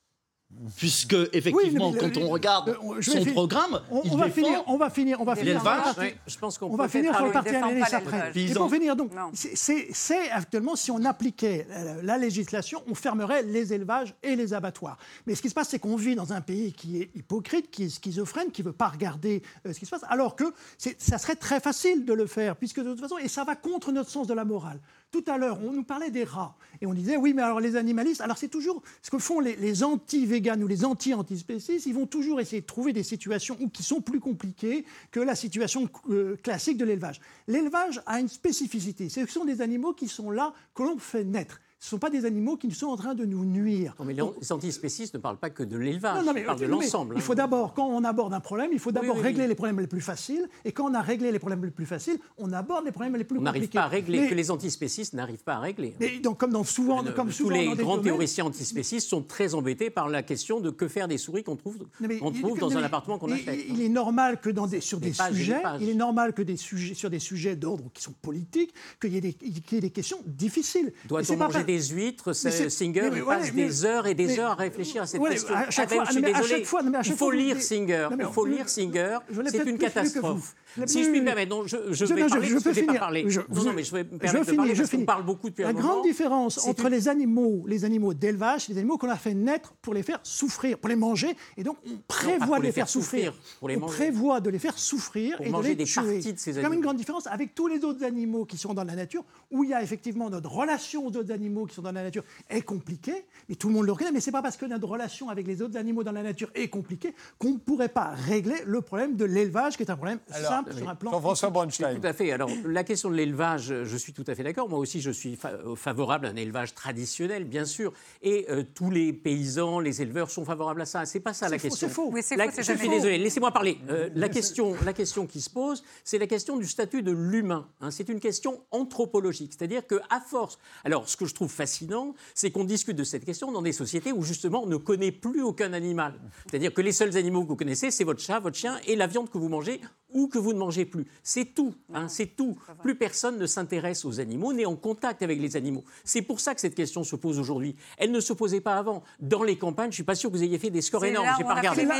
Puisque, effectivement, Oui, quand on regarde euh, son programme, On, il on va défend finir, on va finir, on va finir. Oui, je pense qu'on On va peut finir sur le parti pas après. Et pour finir, donc, c'est- actuellement, si on appliquait la législation, on fermerait les élevages et les abattoirs. Mais ce qui se passe, c'est qu'on vit dans un pays qui est hypocrite, qui est schizophrène, qui ne veut pas regarder euh, ce qui se passe, alors que c'est- ça serait très facile de le faire, puisque de toute façon, et ça va contre notre sens de la morale. Tout à l'heure, on nous parlait des rats, et on disait, oui, mais alors les animalistes, alors c'est toujours ce que font les, anti-véganes ou les anti-antispécistes, ils vont toujours essayer de trouver des situations qui sont plus compliquées que la situation euh, classique de l'élevage. L'élevage a une spécificité, ce sont des animaux qui sont là, que l'on fait naître. Ce ne sont pas des animaux qui sont en train de nous nuire. Non, mais les les antispécistes ne parlent pas que de l'élevage, Non, non, mais, ils parlent de mais l'ensemble. Il hein. faut d'abord, quand on aborde un problème, il faut d'abord oui, régler oui. les problèmes les plus faciles. Et quand on a réglé les problèmes les plus faciles, on aborde les problèmes les plus On n'arrive compliqués. pas à régler, Mais- que les antispécistes n'arrivent pas à régler. mais donc, comme dans souvent, Le- comme tous souvent les dans grands domaines- théoriciens antispécistes sont très embêtés par la question de que faire des souris qu'on trouve, qu'on trouve dans un appartement qu'on achète. Il, est normal que dans des, sur Des des pages et des sujets, il est normal que des sujets, sur des sujets d'ordre qui sont politiques, qu'il y, ait des- qu'il y ait des questions difficiles. Doit-on manger des huîtres c'est- Singer mais- mais il ouais, passe mais- des heures et des heures à réfléchir à cette ouais, question. à chaque Ah ben, je suis à désolé. chaque fois- il faut lire Singer. Il faut lire Singer. C'est une catastrophe. Si je puis me permettre, non, je, je Je- vais non, parler je peux je vais pas finir. parler. Je- non, non, mais je vais me je permettre de finis, parler je parce qu'on parle beaucoup depuis La un grande moment. différence entre une- les animaux, les animaux d'élevage, les animaux qu'on a fait naître pour les faire souffrir, pour les manger, et donc on prévoit de les faire souffrir. pour les on manger. prévoit de les faire souffrir Pour et de manger les des tuer. parties de ces C'est quand même une grande différence avec tous les autres animaux qui sont dans la nature, où il y a effectivement notre relation aux autres animaux qui sont dans la nature est compliquée, mais tout le monde le reconnaît. Mais c'est pas parce que notre relation avec les autres animaux dans la nature est compliquée qu'on ne pourrait pas régler le problème de l'élevage, qui est un problème Alors, simple sur un plan. Jean-François Bronstein. Tout à fait. Alors, la question de l'élevage, je suis tout à fait d'accord. Moi aussi, je suis fa- euh, favorable à un élevage traditionnel, bien sûr. Et euh, tous les paysans, les éleveurs sont favorables à ça. C'est pas ça la faux, question. c'est faux. Oui, La- faux, je suis faux. désolé. Laissez-moi parler. Euh, la, question, la question qui se pose, c'est la question du statut de l'humain. hein. C'est une question anthropologique. C'est-à-dire qu'à force. Alors, ce que je trouve fascinant, c'est qu'on discute de cette question dans des sociétés où, justement, on ne connaît plus aucun animal. C'est-à-dire que les seuls animaux que vous connaissez, c'est votre chat, votre chien et la viande que vous mangez ou que vous ne mangez plus. C'est tout. hein, c'est tout. Plus personne ne s'intéresse aux animaux, n'est en contact avec les animaux. C'est pour ça que cette question se pose aujourd'hui. Elle ne se posait pas avant. Dans les campagnes, je suis pas sûr que vous ayez fait des scores énormes. où pas regardé. Bon,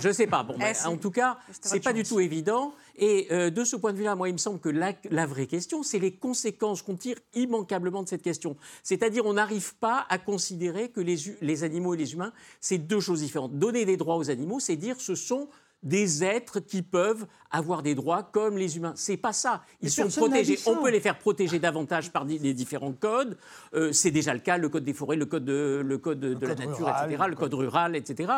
je sais pas. Bon, Eh, ben, en tout cas, c'est votre pas du tout évident. Et euh, de ce point de vue-là, moi, il me semble que la, la vraie question, c'est les conséquences qu'on tire immanquablement de cette question. C'est-à-dire, on n'arrive pas à considérer que les, les animaux et les humains, c'est deux choses différentes. Donner des droits aux animaux, c'est dire ce sont des êtres qui peuvent avoir des droits comme les humains. C'est pas ça. Ils Mais sont protégés. On peut les faire protéger davantage par les différents codes. Euh, c'est déjà le cas, le code des forêts, le code de, le code de, de la nature, rural, etc., le code rural, etc.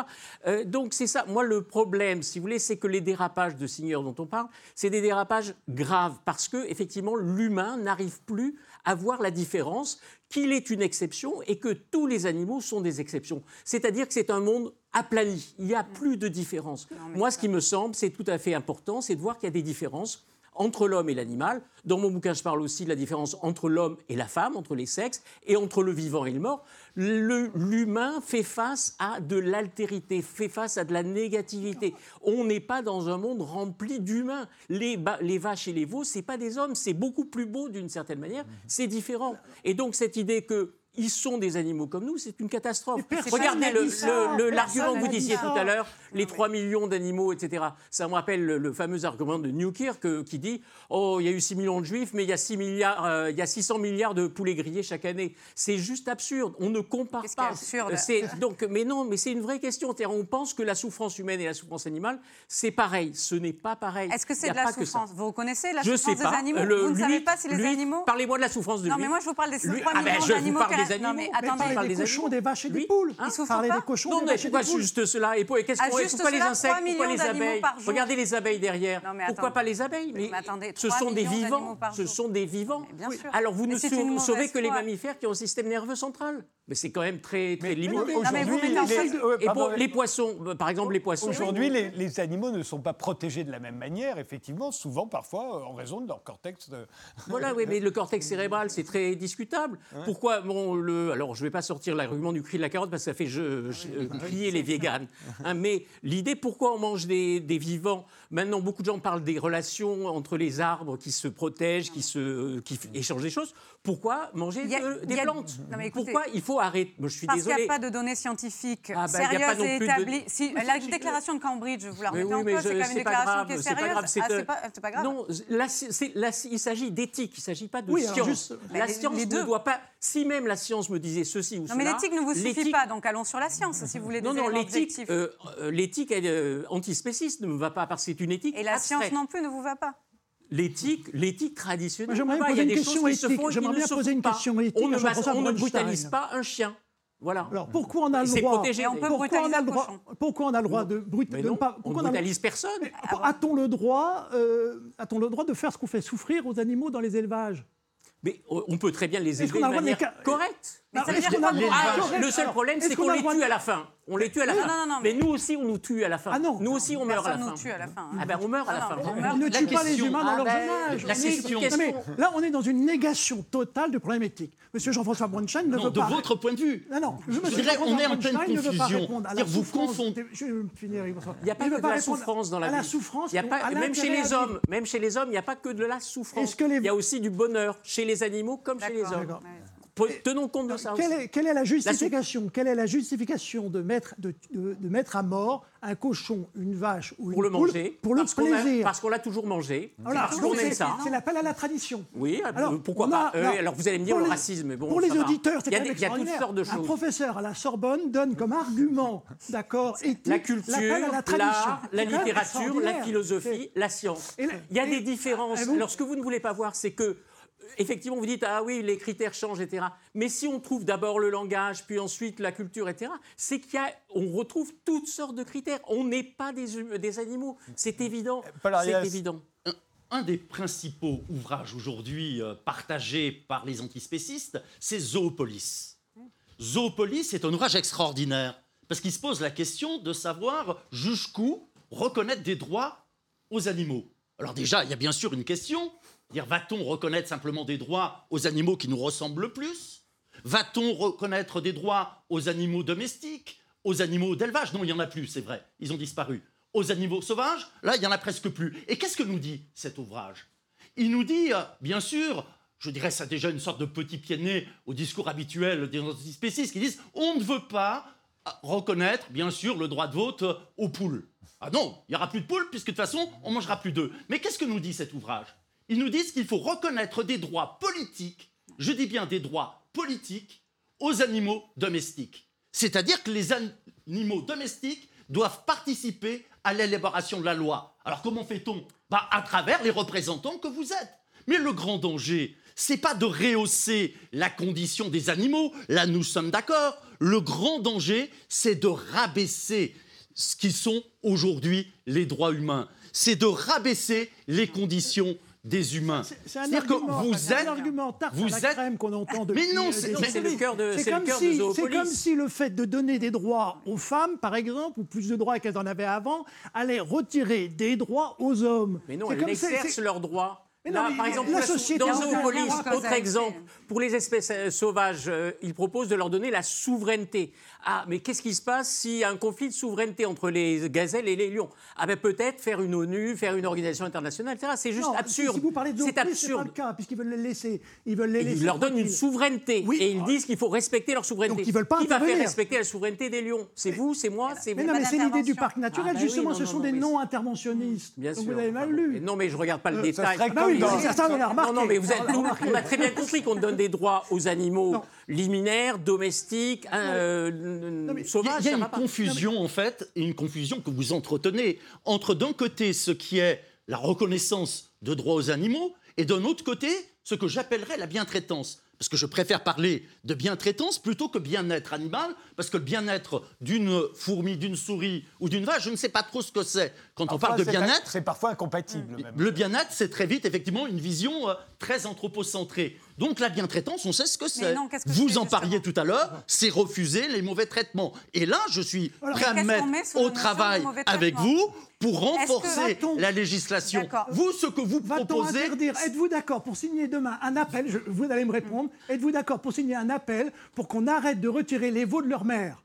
Euh, donc c'est ça. Moi, le problème, si vous voulez, c'est que les dérapages de Singer dont on parle, c'est des dérapages graves parce que effectivement, l'humain n'arrive plus à voir la différence, qu'il est une exception et que tous les animaux sont des exceptions. C'est-à-dire que c'est un monde aplani. Il n'y a plus de différence. Moi, ce qui me semble, c'est tout à fait important, c'est de voir qu'il y a des différences entre l'homme et l'animal. Dans mon bouquin, je parle aussi de la différence entre l'homme et la femme, entre les sexes, et entre le vivant et le mort. L'humain fait face à de l'altérité, fait face à de la négativité. On n'est pas dans un monde rempli d'humains. Les, vaches et les veaux, c'est pas des hommes, c'est beaucoup plus beau d'une certaine manière, c'est différent. Et donc cette idée que ils sont des animaux comme nous, c'est une catastrophe. Regardez l'argument que vous disiez tout à l'heure, les 3 millions d'animaux, etc. Ça me rappelle le, le fameux argument de Newkirk euh, qui dit Oh, il y a eu 6 millions de juifs, mais il y a, 6 milliards, euh, il y a 600 milliards de poulets grillés chaque année. C'est juste absurde. On ne compare pas. absurde Euh, donc, mais non, mais c'est une vraie question. On pense que la souffrance humaine et la souffrance animale, c'est pareil. Ce n'est pas pareil. Est-ce que c'est de la souffrance? Vous reconnaissez la Je souffrance sais pas. des animaux? Le- Vous ne lui- savez pas si les lui- animaux Parlez-moi de la souffrance de Non, lui. mais moi, je vous parle des Lui- 3 Ah ben, millions d'animaux. Des restent- Non, animaux. mais Mais Mais attendez. parlez parle des des cochons, animaux. des vaches et des Lui poules. Ils souffrent Parlez pas des cochons, Non, des mais vaches et pourquoi des poules. juste cela Et pour- qu'est-ce qu'on- pourquoi les insectes 3 Pourquoi les abeilles par jour. Regardez les abeilles derrière. Non, mais Pourquoi pas les abeilles Mais attendez, ce 3 sont des vivants. Ce sont des vivants. Mais bien sûr. Alors vous Mais ne sauvez que les mammifères qui ont un système nerveux central. Mais c'est quand même très, très Mais- limité. mais Non, mais vous les- face- ouais, Et pour les poissons, euh, par exemple les poissons. Aujourd'hui, les, les animaux ne sont pas protégés de la même manière, effectivement, souvent, parfois, euh, en raison de leur cortex. de- Voilà, oui, mais le cortex cérébral, c'est très discutable. Pourquoi le, Alors, je ne vais pas sortir l'argument du cri de la carotte parce que ça fait je, je- euh, crier les véganes. [laughs] Hein, mais l'idée, pourquoi on mange des, des vivants? Maintenant, beaucoup de gens parlent des relations entre les arbres qui se protègent, qui, se, qui f- échangent des choses. Pourquoi manger a- de- des a- plantes? Non, mais écoutez- Pourquoi il faut arrêter? Moi, je suis Parce qu'il n'y a pas de données scientifiques Ah, bah, sérieuses et de- établies. Si, la déclaration de Cambridge, vous la remettez oui, en cause, c'est je- quand même une déclaration grave, qui est c'est pas sérieuse. grave, Ah, c'est pas, grave Non, la la il s'agit d'éthique, il ne s'agit pas de Oui, science. juste- la science ne doit pas. Si même la science me disait ceci ou Non, cela. mais l'éthique ne vous suffit pas, donc allons sur la science, si vous voulez des Non, non, l'éthique, euh, euh, euh, antispéciste ne me va pas parce que c'est une éthique Et la abstraite. science non plus ne vous va pas. L'éthique, l'éthique traditionnelle. j'aimerais va pas. poser une question éthique. J'aimerais bien se poser une question éthique On ne, on ne brutalise pas un chien. Voilà. Alors pourquoi on a le C'est droit protégé. On peut pourquoi on brutaliser a un le droit cochon. Pourquoi on a le droit de brut- Mais de ne non, pas on on brutalise personne. A-t-on le droit euh, a-t-on le droit de faire ce qu'on fait souffrir aux animaux dans les élevages? Mais on peut très bien les Est-ce élever qu'on a de manière les correcte. Mais ça veut est-ce dire qu'on a quoi, le seul problème, c'est qu'on qu'on les tue de- à la fin. On les tue à la fin. non, non, mais mais- nous aussi, on nous tue à la fin. Ah non. Nous aussi, on meurt à la Personne fin. nous tue à la fin. Ah ben, on meurt à la fin. on ne tue pas les humains dans Ah leur ben, jeune âge. la question- mais là, on est dans une négation totale du problème éthique. Monsieur Jean-François Bronstein ne Non, veut de pas. votre point de vue. Non, non, je, dirais, on est en pleine ne veut pas confusion. vous confondez- Je vais finir, François. Il n'y a pas que de la souffrance dans la vie. la souffrance. Même chez les hommes, même chez les hommes, il n'y a pas que de la souffrance. Il y a aussi du bonheur chez les animaux comme chez les D'accord, hommes. Tenons compte de ça Quelle aussi. est, quelle est la justification Quelle est la justification de mettre, de, de- de mettre à mort un cochon, une vache ou Pour une le poule manger. pour le parce a- plaisir? Parce qu'on l'a toujours mangé. Voilà, parce qu'on aime ça. C'est l'appel à la tradition. Oui, Alors, euh, pourquoi on pas? Euh, non, Alors vous allez me dire pour le les- racisme, bon. pour les va. auditeurs, c'est il y a, toutes sortes de Un choses. professeur à la Sorbonne donne comme argument, d'accord, éthique, La culture, l'appel à la tradition. l'art, la même littérature, la philosophie, la science. La- Il y a des différences. Alors ce que vous ne voulez pas voir, c'est que effectivement vous dites ah oui les critères changent etc. Mais si on trouve d'abord le langage puis ensuite la culture etc. C'est qu'il y a on retrouve toutes sortes de critères. On n'est pas des, des animaux. C'est évident. Arias. C'est évident. Un, un des principaux ouvrages aujourd'hui euh, partagés par les antispécistes, c'est Zoopolis. Zoopolis est un ouvrage extraordinaire parce qu'il se pose la question de savoir jusqu'où reconnaître des droits aux animaux. Alors déjà, il y a bien sûr une question, va-t-on reconnaître simplement des droits aux animaux qui nous ressemblent le plus? Va-t-on reconnaître des droits aux animaux domestiques, aux animaux d'élevage? Non, il n'y en a plus, c'est vrai, ils ont disparu. Aux animaux sauvages, là, il n'y en a presque plus. Et qu'est-ce que nous dit cet ouvrage? Il nous dit, euh, bien sûr, je dirais ça déjà une sorte de petit pied de nez au discours habituel des antispécistes qui disent on ne veut pas euh, reconnaître, bien sûr, le droit de vote euh, aux poules. Ah non, il n'y aura plus de poules puisque de toute façon, on mangera plus d'œufs. Mais qu'est-ce que nous dit cet ouvrage? Ils nous disent qu'il faut reconnaître des droits politiques, je dis bien des droits politiques, aux animaux domestiques. C'est-à-dire que les animaux domestiques doivent participer à l'élaboration de la loi. Alors comment fait-on? Bah, À travers les représentants que vous êtes. Mais le grand danger, c'est pas de rehausser la condition des animaux, là nous sommes d'accord. Le grand danger, c'est de rabaisser ce qui sont aujourd'hui les droits humains. C'est de rabaisser les conditions des humains. C'est- un que argument, vous un argument tarte vous à la êtes- crème qu'on entend depuis non, c'est- des non, c'est le cœur de- C'est comme si- comme si le fait de donner des droits aux femmes, par exemple, ou plus de droits qu'elles en avaient avant, allait retirer des droits aux hommes. Mais non, elles exercent leurs droits. Mais non, Là, mais par exemple, la société dans Zoopolis, autre exemple, pour les espèces euh, sauvages, euh, il propose de leur donner la souveraineté. Ah, mais qu'est-ce qui se passe s'il y a un conflit de souveraineté entre les gazelles et les lions? Ah ben peut-être faire une ONU, faire une organisation internationale, etc. C'est juste Non, absurde. Si vous parlez de C'est c'est pas absurde. le cas, puisqu'ils veulent les laisser. Ils veulent les laisser Ils leur donnent une souveraineté Oui. et ils disent qu'il faut respecter leur souveraineté. Donc ils veulent pas Qui va faire respecter la souveraineté des lions? C'est vous, c'est moi, c'est vous. Mais non, mais c'est l'idée du parc naturel, Ah, bah oui, justement, non, ce sont non, des non-interventionnistes. Bien Donc sûr. vous avez mal bon, lu. Non, mais je regarde pas le ça détail. Dans- remarqué. Non, non, mais vous êtes, On a très bien compris qu'on donne des droits aux animaux Non. liminaires, domestiques, euh, Il y a- sauvages. il y a une confusion, en fait, et une confusion que vous entretenez entre d'un côté ce qui est la reconnaissance de droits aux animaux et d'un autre côté ce que j'appellerais la bientraitance. Parce que je préfère parler de bientraitance plutôt que bien-être animal, parce que le bien-être d'une fourmi, d'une souris ou d'une vache, je ne sais pas trop ce que c'est. Quand on parle de bien-être, C'est parfois incompatible. même. le bien-être, c'est très vite, effectivement, une vision euh, très anthropocentrée. Donc, la bientraitance, on sait ce que c'est. que Vous en parliez tout à l'heure, c'est refuser les mauvais traitements. Et là, je suis Alors, prêt à me mettre au travail avec vous pour que renforcer la législation. Vous, ce que vous proposez, interdire Êtes-vous d'accord pour signer demain un appel je- Vous allez me répondre. Êtes-vous d'accord pour signer un appel pour qu'on arrête de retirer les veaux de leur mère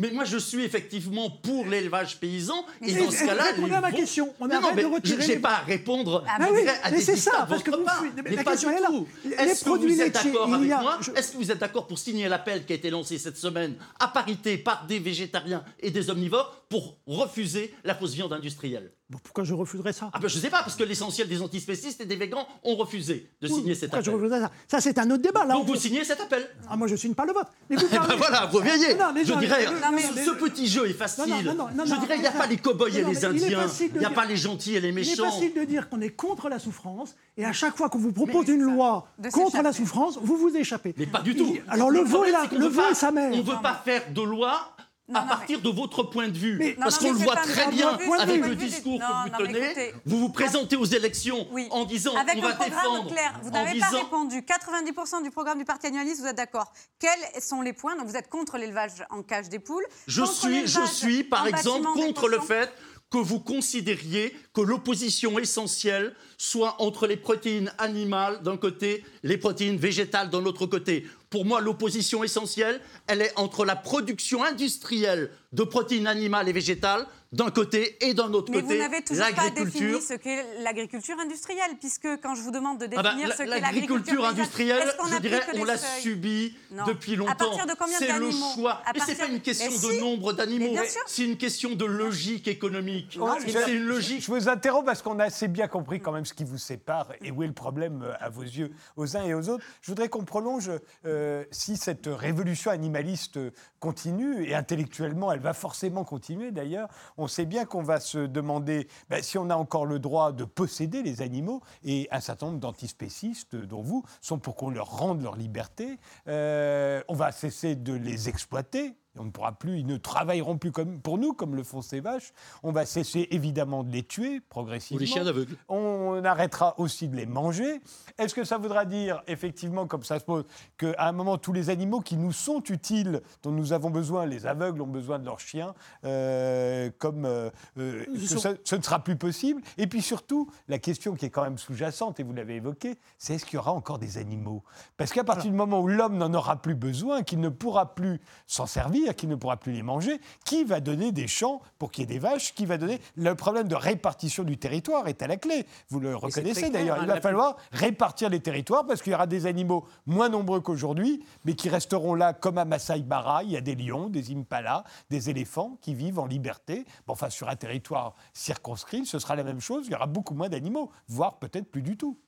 Mais moi, je suis effectivement pour l'élevage paysan. Et Mais dans ce cas-là, répondez à ma question. On non, non, mais de retirer je n'ai pas à répondre Ah, je oui, à mais des c'est ça, parce que vous part. mais la pas question du est là. tout. Est-ce que vous êtes d'accord avec a- moi je- Est-ce que vous êtes d'accord pour signer l'appel qui a été lancé cette semaine à parité par des végétariens et des omnivores pour refuser la fausse viande industrielle Bon, pourquoi je refuserais ça? Ah ben je sais pas, parce que l'essentiel des antispécistes et des végans ont refusé de signer cet Pourquoi je appel. refuserais ça? Ça, c'est un autre débat. Là, Donc on- vous signez cet appel Ah, moi, je signe pas le vote. Mais vous [laughs] Eh ben voilà, vous voyez, Non, mais je non, dirais, mais- non, mais- ce, petit jeu est facile. Non, non, non, non, je dirais, il n'y a pas les cow-boys et non, les Indiens, il n'y a dire- pas les gentils et les Il est méchants. facile de dire qu'on est contre la souffrance, et à chaque fois qu'on vous propose une ça, loi contre la souffrance, vous vous échappez. Mais pas du tout. Alors le veau est sa mère. On ne veut pas faire de loi Non, à partir de votre point de vue. Mais- Parce qu'on le voit très bien vue, avec le discours Non, que vous tenez. écoutez, Vous vous présentez aux élections Oui. en disant Avec on va un programme défendre. clair. Vous n'avez pas répondu. 90% du programme du Parti animaliste, vous êtes d'accord. Quels sont les points? Donc vous êtes contre l'élevage en cage des poules. Je suis, je suis, par exemple, contre le fait que vous considériez que l'opposition essentielle soit entre les protéines animales d'un côté, les protéines végétales d'un autre côté. Pour moi, l'opposition essentielle, elle est entre la production industrielle de protéines animales et végétales d'un côté et d'un autre Mais vous côté, n'avez toujours pas défini ce qu'est l'agriculture industrielle, puisque quand je vous demande de Ah bah, définir ce qu'est L'agriculture industrielle, je dirais, on l'a subie Non. depuis À longtemps. partir de combien C'est le choix. À Mais c'est pas une question de nombre d'animaux, c'est une question de logique économique. Non, C'est une logique. Je vous interromps parce qu'on a assez bien compris quand même ce qui vous sépare et où est le problème euh, à vos yeux, aux uns et aux autres. Je voudrais qu'on prolonge, euh, si cette révolution animaliste continue, et intellectuellement elle va forcément continuer d'ailleurs, on sait bien qu'on va se demander ben, si on a encore le droit de posséder les animaux, et un certain nombre d'antispécistes, dont vous, sont pour qu'on leur rende leur liberté. Euh, on va cesser de les exploiter. On ne pourra plus, ils ne travailleront plus comme, pour nous comme le font ces vaches. On va cesser évidemment de les tuer progressivement. Ou les chiens aveugles. On arrêtera aussi de les manger. Est-ce que ça voudra dire, effectivement, comme ça se pose, qu'à un moment, tous les animaux qui nous sont utiles, dont nous avons besoin, les aveugles ont besoin de leurs chiens, euh, comme euh, euh, que Sur- ça- ce ne sera plus possible Et puis surtout, la question qui est quand même sous-jacente, et vous l'avez évoquée, c'est est-ce qu'il y aura encore des animaux? Parce qu'à partir du moment où l'homme n'en aura plus besoin, qu'il ne pourra plus s'en servir, qu'il ne pourra plus les manger, qui va donner des champs pour qu'il y ait des vaches Qui va donner Le problème de répartition du territoire est à la clé. Vous le reconnaissez d'ailleurs. hein, Il va la- falloir répartir les territoires parce qu'il y aura des animaux moins nombreux qu'aujourd'hui, mais qui resteront là comme à Masai Mara. Il y a des lions, des impalas, des éléphants qui vivent en liberté. Bon, enfin, sur un territoire circonscrit, ce sera la même chose. Il y aura beaucoup moins d'animaux, voire peut-être plus du tout.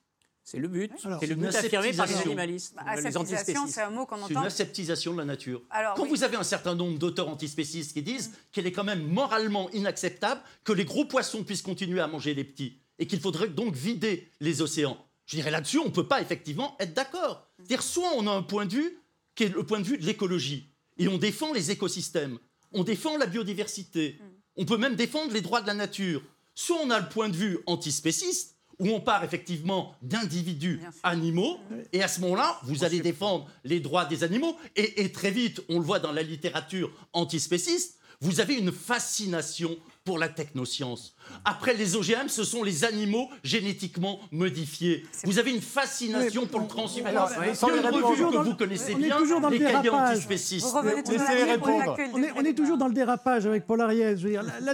C'est le but. C'est le une but affirmé par les animalistes, Bah, Aseptisation, antispécistes. c'est un mot qu'on C'est une entend. aseptisation de la nature. Alors, Quand oui. vous avez un certain nombre d'auteurs antispécistes qui disent qu'il est quand même moralement inacceptable que les gros poissons puissent continuer à manger les petits et qu'il faudrait donc vider les océans, je dirais là-dessus, on ne peut pas effectivement être d'accord. C'est-à-dire, soit on a un point de vue qui est le point de vue de l'écologie et on défend les écosystèmes, on défend la biodiversité, on peut même défendre les droits de la nature. Soit on a le point de vue antispéciste où on part effectivement d'individus animaux, et à ce moment-là, vous allez défendre les droits des animaux, et, et très vite, on le voit dans la littérature antispéciste, vous avez une fascination pour la technoscience. Après les OGM, ce sont les animaux génétiquement modifiés. Vous avez une fascination Oui, pour le on- transhumanisme. alors, Il y a sans une revue que vous connaissez bien, toujours dans le les cahiers dérapage. antispécistes. On est, toujours dans le dérapage avec Paul Ariès.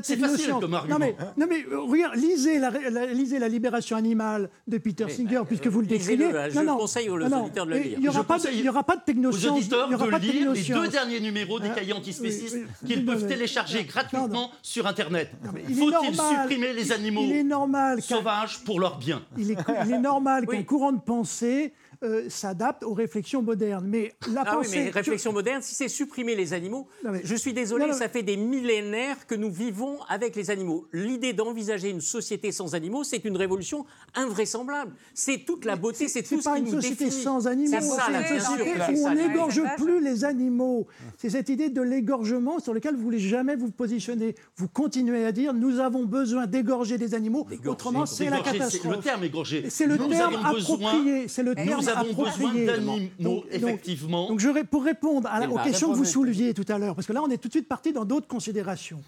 C'est facile comme argument. Non mais, non mais euh, regarde, lisez la, la- lisez la libération animale de Peter Mais, Singer, euh, puisque vous le décrivez. hein, je conseille aux non, non, auditeurs de le lire. Il n'y aura, pas de- conseille il y aura pas de aux technoscience. auditeurs il y aura de lire les deux derniers numéros des Hein cahiers antispécistes qu'ils non, peuvent télécharger non, gratuitement non. sur Internet. Faut-il supprimer les il- animaux il est normal sauvages pour leur bien Il est, il est normal [laughs] Oui. qu'un courant de pensée euh, s'adapte aux réflexions modernes. Mais la Ah oui, pensée. mais réflexion moderne, si c'est supprimer les animaux, Non, mais- je suis désolé, Non, non, ça fait des millénaires que nous vivons avec les animaux. L'idée d'envisager une société sans animaux, c'est une révolution invraisemblable. C'est toute la beauté, c'est tout C'est ce pas qui une nous société définit. sans animaux, C'est là, une bien sûr, société c'est où ça, on là. n'égorge plus les animaux. C'est cette idée de l'égorgement sur lequel vous voulez jamais vous positionner. Vous continuez à dire nous avons besoin d'égorger des animaux, autrement c'est la Égorger, c'est- catastrophe. Le terme égorgé. C'est le nous terme approprié. C'est le terme avons besoin d'animaux, effectivement. Donc je pour répondre à la- Il aux va questions que vous souleviez tout à l'heure, parce que là on est tout de suite parti dans d'autres considérations.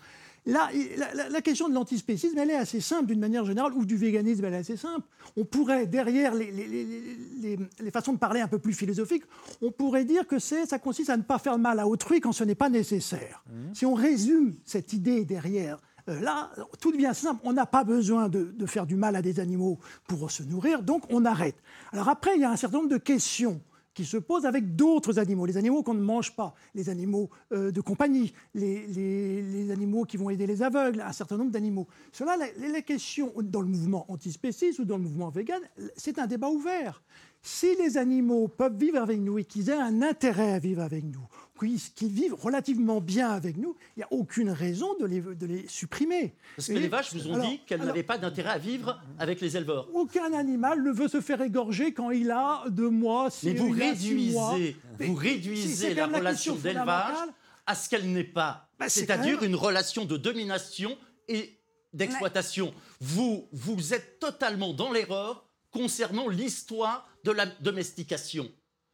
Là, la, la- la question de l'antispécisme, elle est assez simple d'une manière générale, ou du véganisme, elle est assez simple. On pourrait, derrière les, les- les- les- les façons de parler un peu plus philosophiques, on pourrait dire que ça consiste à ne pas faire mal à autrui quand ce n'est pas nécessaire. Si on résume cette idée derrière, là, tout devient simple. On n'a pas besoin de, faire du mal à des animaux pour se nourrir, donc on arrête. Alors après, il y a un certain nombre de questions qui se posent avec d'autres animaux, les animaux qu'on ne mange pas, les animaux euh, de compagnie, les, les- les animaux qui vont aider les aveugles, un certain nombre d'animaux. Cela, la, la question dans le mouvement antispéciste ou dans le mouvement vegan, c'est un débat ouvert. Si les animaux peuvent vivre avec nous et qu'ils aient un intérêt à vivre avec nous, qu'ils vivent relativement bien avec nous, il n'y a aucune raison de les, de les supprimer. Parce que Et- les vaches vous ont alors- dit qu'elles n'avaient pas d'intérêt à vivre avec les éleveurs. aucun animal ne veut se faire égorger quand il a deux mois, six, Mais vous mois. réduisez, vous réduisez la relation d'élevage à ce qu'elle n'est pas. Bah, c'est C'est-à-dire même- une relation de domination et d'exploitation. Vous, vous êtes totalement dans l'erreur concernant l'histoire de la domestication.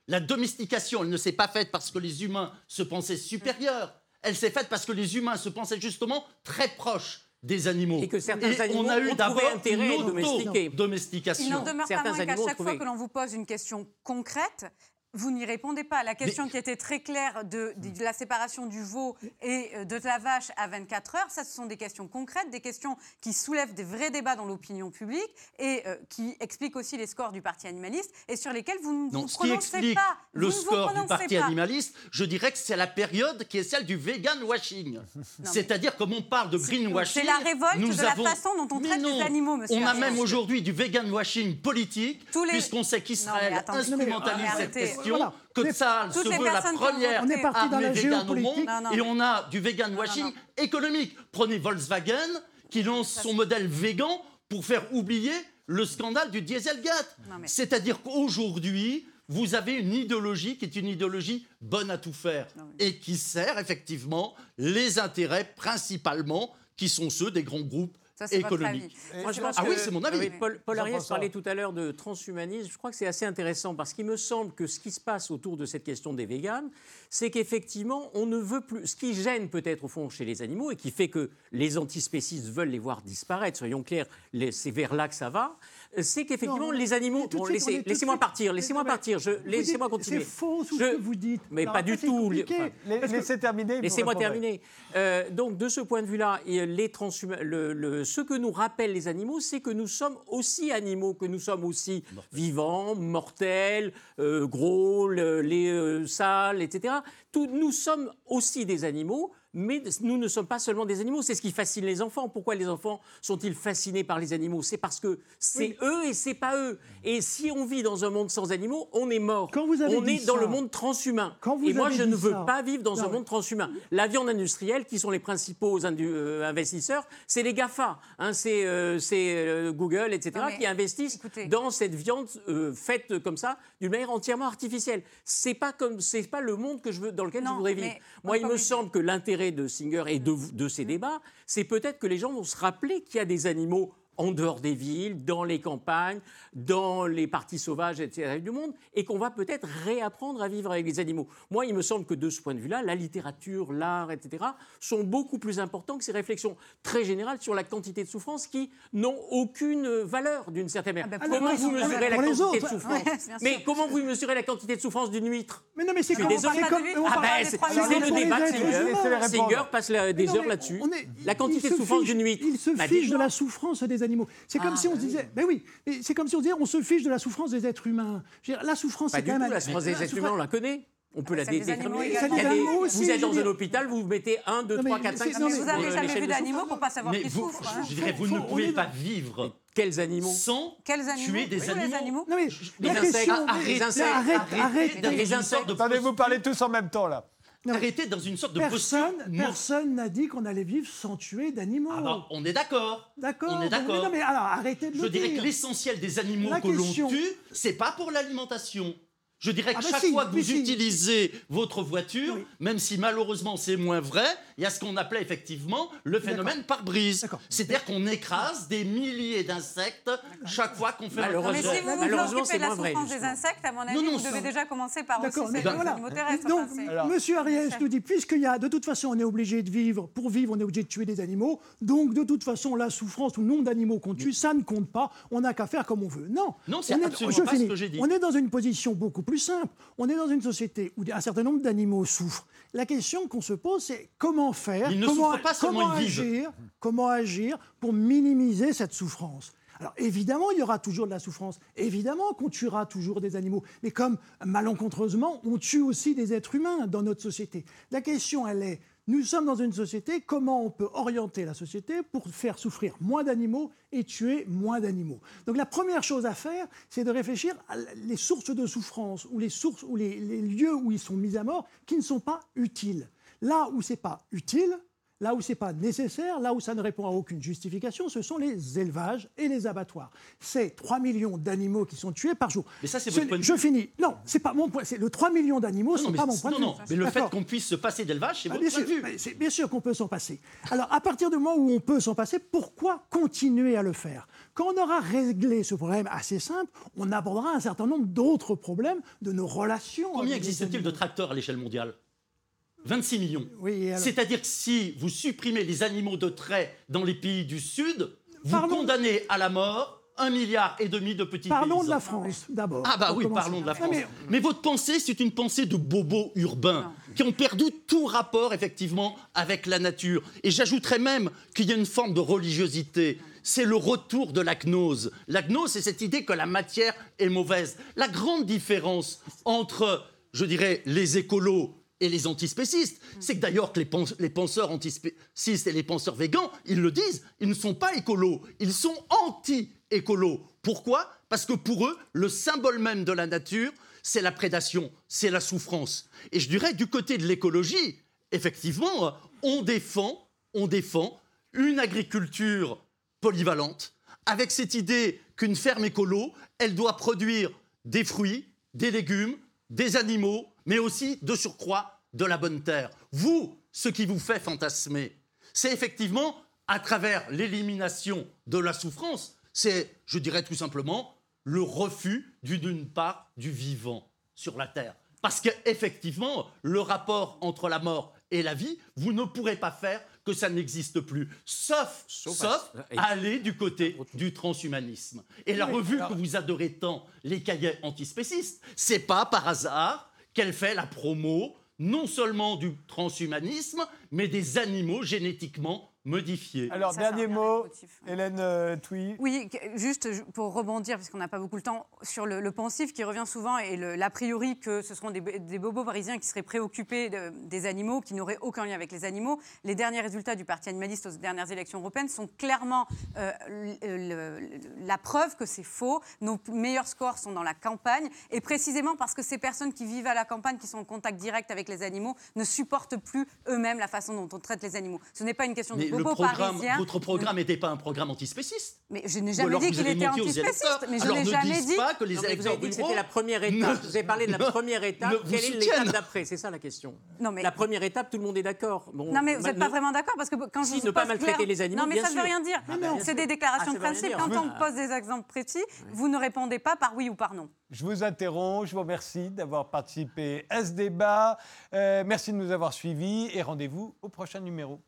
La domestication, elle ne s'est pas faite parce que les humains se pensaient supérieurs. Elle s'est faite parce que les humains se pensaient justement très proches des animaux. Et que certains Et animaux on a ont eu trouvé d'abord intérêt à une domestiquer. Il n'en domestication. demeure pas Certains moins qu'à chaque fois que l'on vous pose une question concrète, vous n'y répondez pas. La question qui était très claire de, de la séparation du veau et euh, de la vache à 24 heures, ça, ce sont des questions concrètes, des questions qui soulèvent des vrais débats dans l'opinion publique et euh, qui expliquent aussi les scores du Parti animaliste et sur lesquels vous ne Non, vous prononcez pas. le score du parti pas. animaliste, je dirais que c'est la période qui est celle du vegan washing. C'est-à-dire, comme on parle de greenwashing. c'est la révolte nous de la avons- façon dont on traite les animaux, monsieur On a même aujourd'hui du vegan washing politique, les- puisqu'on sait qu'Israël instrumentalise cette arrêtez. Question, Voilà. que Tsahal se veut la première On est parti dans armée au monde, Non, non. et on a du vegan washing non. économique. Prenez Volkswagen, qui lance son modèle végan pour faire oublier le scandale du Dieselgate. Mais- C'est-à-dire qu'aujourd'hui, vous avez une idéologie qui est une idéologie bonne à tout faire et qui sert effectivement les intérêts principalement qui sont ceux des grands groupes Ça, c'est votre économiques. avis. Moi, je C'est pense Ah que- oui, c'est mon avis. Oui, Paul, Paul Ariès parlait tout à l'heure de transhumanisme. Je crois que c'est assez intéressant parce qu'il me semble que ce qui se passe autour de cette question des véganes, c'est qu'effectivement, on ne veut plus. Ce qui gêne peut-être au fond chez les animaux et qui fait que les antispécistes veulent les voir disparaître, soyons clairs, les- c'est vers là que ça va, c'est qu'effectivement, les animaux. Bon, laissez- Laissez-moi suite- partir, laissez-moi Mais- partir. je- Laissez-moi continuer. C'est faux tout Je- ce que vous dites. Mais pas du tout. Enfin, Laissez terminer. Laissez-moi terminer. Euh, donc, de ce point de vue-là, et les transhuma- le- le- ce que nous rappellent les animaux, c'est que nous sommes aussi animaux, que nous sommes aussi vivants, mortels, euh, gros, le- les euh, sales, etc. Tout- nous sommes aussi des animaux. Mais nous ne sommes pas seulement des animaux, c'est ce qui fascine les enfants. Pourquoi les enfants sont-ils fascinés par les animaux? C'est parce que c'est eux et c'est pas eux. Et si on vit dans un monde sans animaux, on est mort. Quand vous avez on est dans le monde transhumain. Quand vous et moi, je ne veux ça- pas vivre dans Non, un monde transhumain. La viande industrielle, qui sont les principaux euh, investisseurs, c'est les GAFA. hein, c'est euh, euh, Google, etc., Non, qui investissent écoutez. dans cette viande euh, faite comme ça, d'une manière entièrement artificielle. C'est pas comme, pas le monde que je veux, dans lequel je voudrais vivre. Moi, il me semble que l'intérêt de Singer et de, de ces débats, c'est peut-être que les gens vont se rappeler qu'il y a des animaux en dehors des villes, dans les campagnes, dans les parties sauvages, etc. du monde, et qu'on va peut-être réapprendre à vivre avec les animaux. Moi, il me semble que de ce point de vue-là, la littérature, l'art, etc., sont beaucoup plus importants que ces réflexions très générales sur la quantité de souffrance qui n'ont aucune valeur d'une certaine manière. Ah ben, comment vous ah mesurez la pour les quantité de souffrance Ouais, Mais comment vous mesurez la quantité de souffrance d'une huître? Mais non, mais c'est comme, désolé. comme- ah des c'est le débat de Singer. Singer passe la- des heures là-dessus. La quantité de souffrance d'une huître. Il se Bah, fiche de la souffrance des animaux. C'est comme Ah, si on bah se disait, ben oui, c'est comme si on disait, on se fiche de la souffrance des êtres humains. Je dire, la souffrance, Pas c'est du quand tout, même. la souffrance des êtres humains, on la connaît. On peut Ah, la déterminer. Vous je êtes dans un hôpital, vous mettez 1, 2, Non, mais 3, 4, c'est- 5, 6, non, mais 7. Vous n'avez jamais vu de d'animaux pour pas savoir qu'ils vous, souffrent. hein. je dirais, vous ne pouvez pas vivre Quels animaux sans Quels animaux tuer des Oui, les animaux. Non, mais Les insectes, question. arrêtez, insectes, arrête, arrêtez arrête. d'être Les dans une insectes. sorte de Attendez, vous parlez tous en même temps, là. Arrêtez dans une sorte de Personne, posture. personne n'a dit qu'on allait vivre sans tuer d'animaux. Ah bah, on est d'accord. D'accord. On est mais d'accord. Non, mais alors arrêtez de Je le dirais dire. que l'essentiel des animaux La que l'on question- tue, c'est pas pour l'alimentation. Je dirais que Ah bah chaque si, fois que vous si. utilisez votre voiture, Oui. même si malheureusement c'est moins vrai, il y a ce qu'on appelait effectivement le phénomène par brise. C'est-à-dire qu'on écrase des milliers d'insectes chaque fois qu'on fait Malheureusement, Mais si vous vous c'est de la moins vrai, souffrance des insectes, à mon avis, Non, non, vous ça- devez déjà commencer par mais des voilà. Donc, Alors- Monsieur Ariès nous dit, puisqu'il y a, de toute façon, on est obligé de vivre, pour vivre, on est obligé de tuer des animaux, donc de toute façon, la souffrance ou le nombre d'animaux qu'on tue, ça ne compte pas, on n'a qu'à faire comme on veut. Non, Non, c'est On est- absolument je pas ce que j'ai dit. On est dans une position beaucoup plus simple. On est dans une société où un certain nombre d'animaux souffrent. La question qu'on se pose, c'est comment faire, Ils ne comment, pas comment agir, comment agir pour minimiser cette souffrance. Alors évidemment, il y aura toujours de la souffrance. Évidemment qu'on tuera toujours des animaux. Mais comme malencontreusement, on tue aussi des êtres humains dans notre société. La question, elle est, nous sommes dans une société, comment on peut orienter la société pour faire souffrir moins d'animaux et tuer moins d'animaux? Donc la première chose à faire, c'est de réfléchir à les sources de souffrance ou les les lieux où ils sont mis à mort qui ne sont pas utiles. Là où c'est pas utile, Là où c'est pas nécessaire, là où ça ne répond à aucune justification, ce sont les élevages et les abattoirs. C'est 3 millions d'animaux qui sont tués par jour. Mais ça, c'est Ce votre n'est- point de Je vue. finis. Non, c'est pas mon point. C'est le 3 millions d'animaux, Non, non, mais, pas mon point non, de vue. non, mais le fait qu'on puisse se passer d'élevage, c'est Ah, votre bien point sûr, de vue. bien sûr qu'on peut s'en passer. Alors, à partir du moment où on peut s'en passer, pourquoi continuer à le faire? Quand on aura réglé ce problème assez simple, on abordera un certain nombre d'autres problèmes de nos relations. Combien existe-t-il de tracteurs à l'échelle mondiale? 26 millions. Oui, et alors C'est-à-dire que si vous supprimez les animaux de trait dans les pays du Sud, vous condamnez à la mort un milliard et demi de petits Parlons de paysans. la France, d'abord. Ah bah oui, commencer. parlons de la Non, France. mais- mais... votre pensée, c'est une pensée de bobos urbains qui ont perdu tout rapport effectivement avec la nature. Et j'ajouterais même qu'il y a une forme de religiosité. C'est le retour de la gnose. La gnose, c'est cette idée que la matière est mauvaise. La grande différence entre, je dirais, les écolos et les antispécistes, c'est que d'ailleurs que les penseurs antispécistes et les penseurs végans, ils le disent, ils ne sont pas écolos, ils sont anti-écolos. Pourquoi? Parce que pour eux, le symbole même de la nature, c'est la prédation, c'est la souffrance. Et je dirais du côté de l'écologie, effectivement, on défend, on défend une agriculture polyvalente, avec cette idée qu'une ferme écolo, elle doit produire des fruits, des légumes, des animaux, mais aussi de surcroît de la bonne terre. Vous, ce qui vous fait fantasmer, c'est effectivement à travers l'élimination de la souffrance, c'est, je dirais tout simplement, le refus du- d'une part du vivant sur la terre. Parce qu'effectivement, le rapport entre la mort et la vie, vous ne pourrez pas faire que ça n'existe plus, sauf, Sauf aller du côté du transhumanisme. Et la revue que vous adorez tant, les cahiers antispécistes, c'est pas par hasard qu'elle fait la promo non seulement du transhumanisme, mais des animaux génétiquement modifiés. Alors, Ça, dernier mot. Hélène euh, Touy. Oui, juste ju- pour rebondir, parce qu'on n'a pas beaucoup le temps, sur le, le pensif qui revient souvent et l'a priori que ce seront des, des bobos parisiens qui seraient préoccupés de- des animaux, qui n'auraient aucun lien avec les animaux. Les derniers résultats du Parti animaliste aux dernières élections européennes sont clairement euh, le- le- la preuve que c'est faux. Nos meilleurs scores sont dans la campagne et précisément parce que ces personnes qui vivent à la campagne, qui sont en contact direct avec les animaux, ne supportent plus eux-mêmes la façon dont on traite les animaux. Ce n'est pas une question de Mais le programme, votre programme n'était pas un programme antispéciste Mais je n'ai jamais dit vous qu'il était antispéciste. Mais je Alors n'ai ne jamais dites dit. pas que les vous électeurs avez dit que ruraux c'était la première étape. ne- vous avez parlé de la [laughs] ne- première étape. ne vous Quelle est l'étape d'après? C'est ça la question. Non, mais- La première étape, tout le monde est d'accord. Bon, Non, mais vous n'êtes pas vraiment d'accord parce que quand je Si, vous ne pas pose maltraiter clair- les animaux, Non, mais bien ça ne veut rien dire. Ah, C'est des déclarations Ah, de rien principe. Quand on Ah. vous pose des exemples précis, vous ne répondez pas par oui ou par non. Je vous interromps, je vous remercie d'avoir participé à ce débat. Euh, merci de nous avoir suivis et rendez-vous au prochain numéro.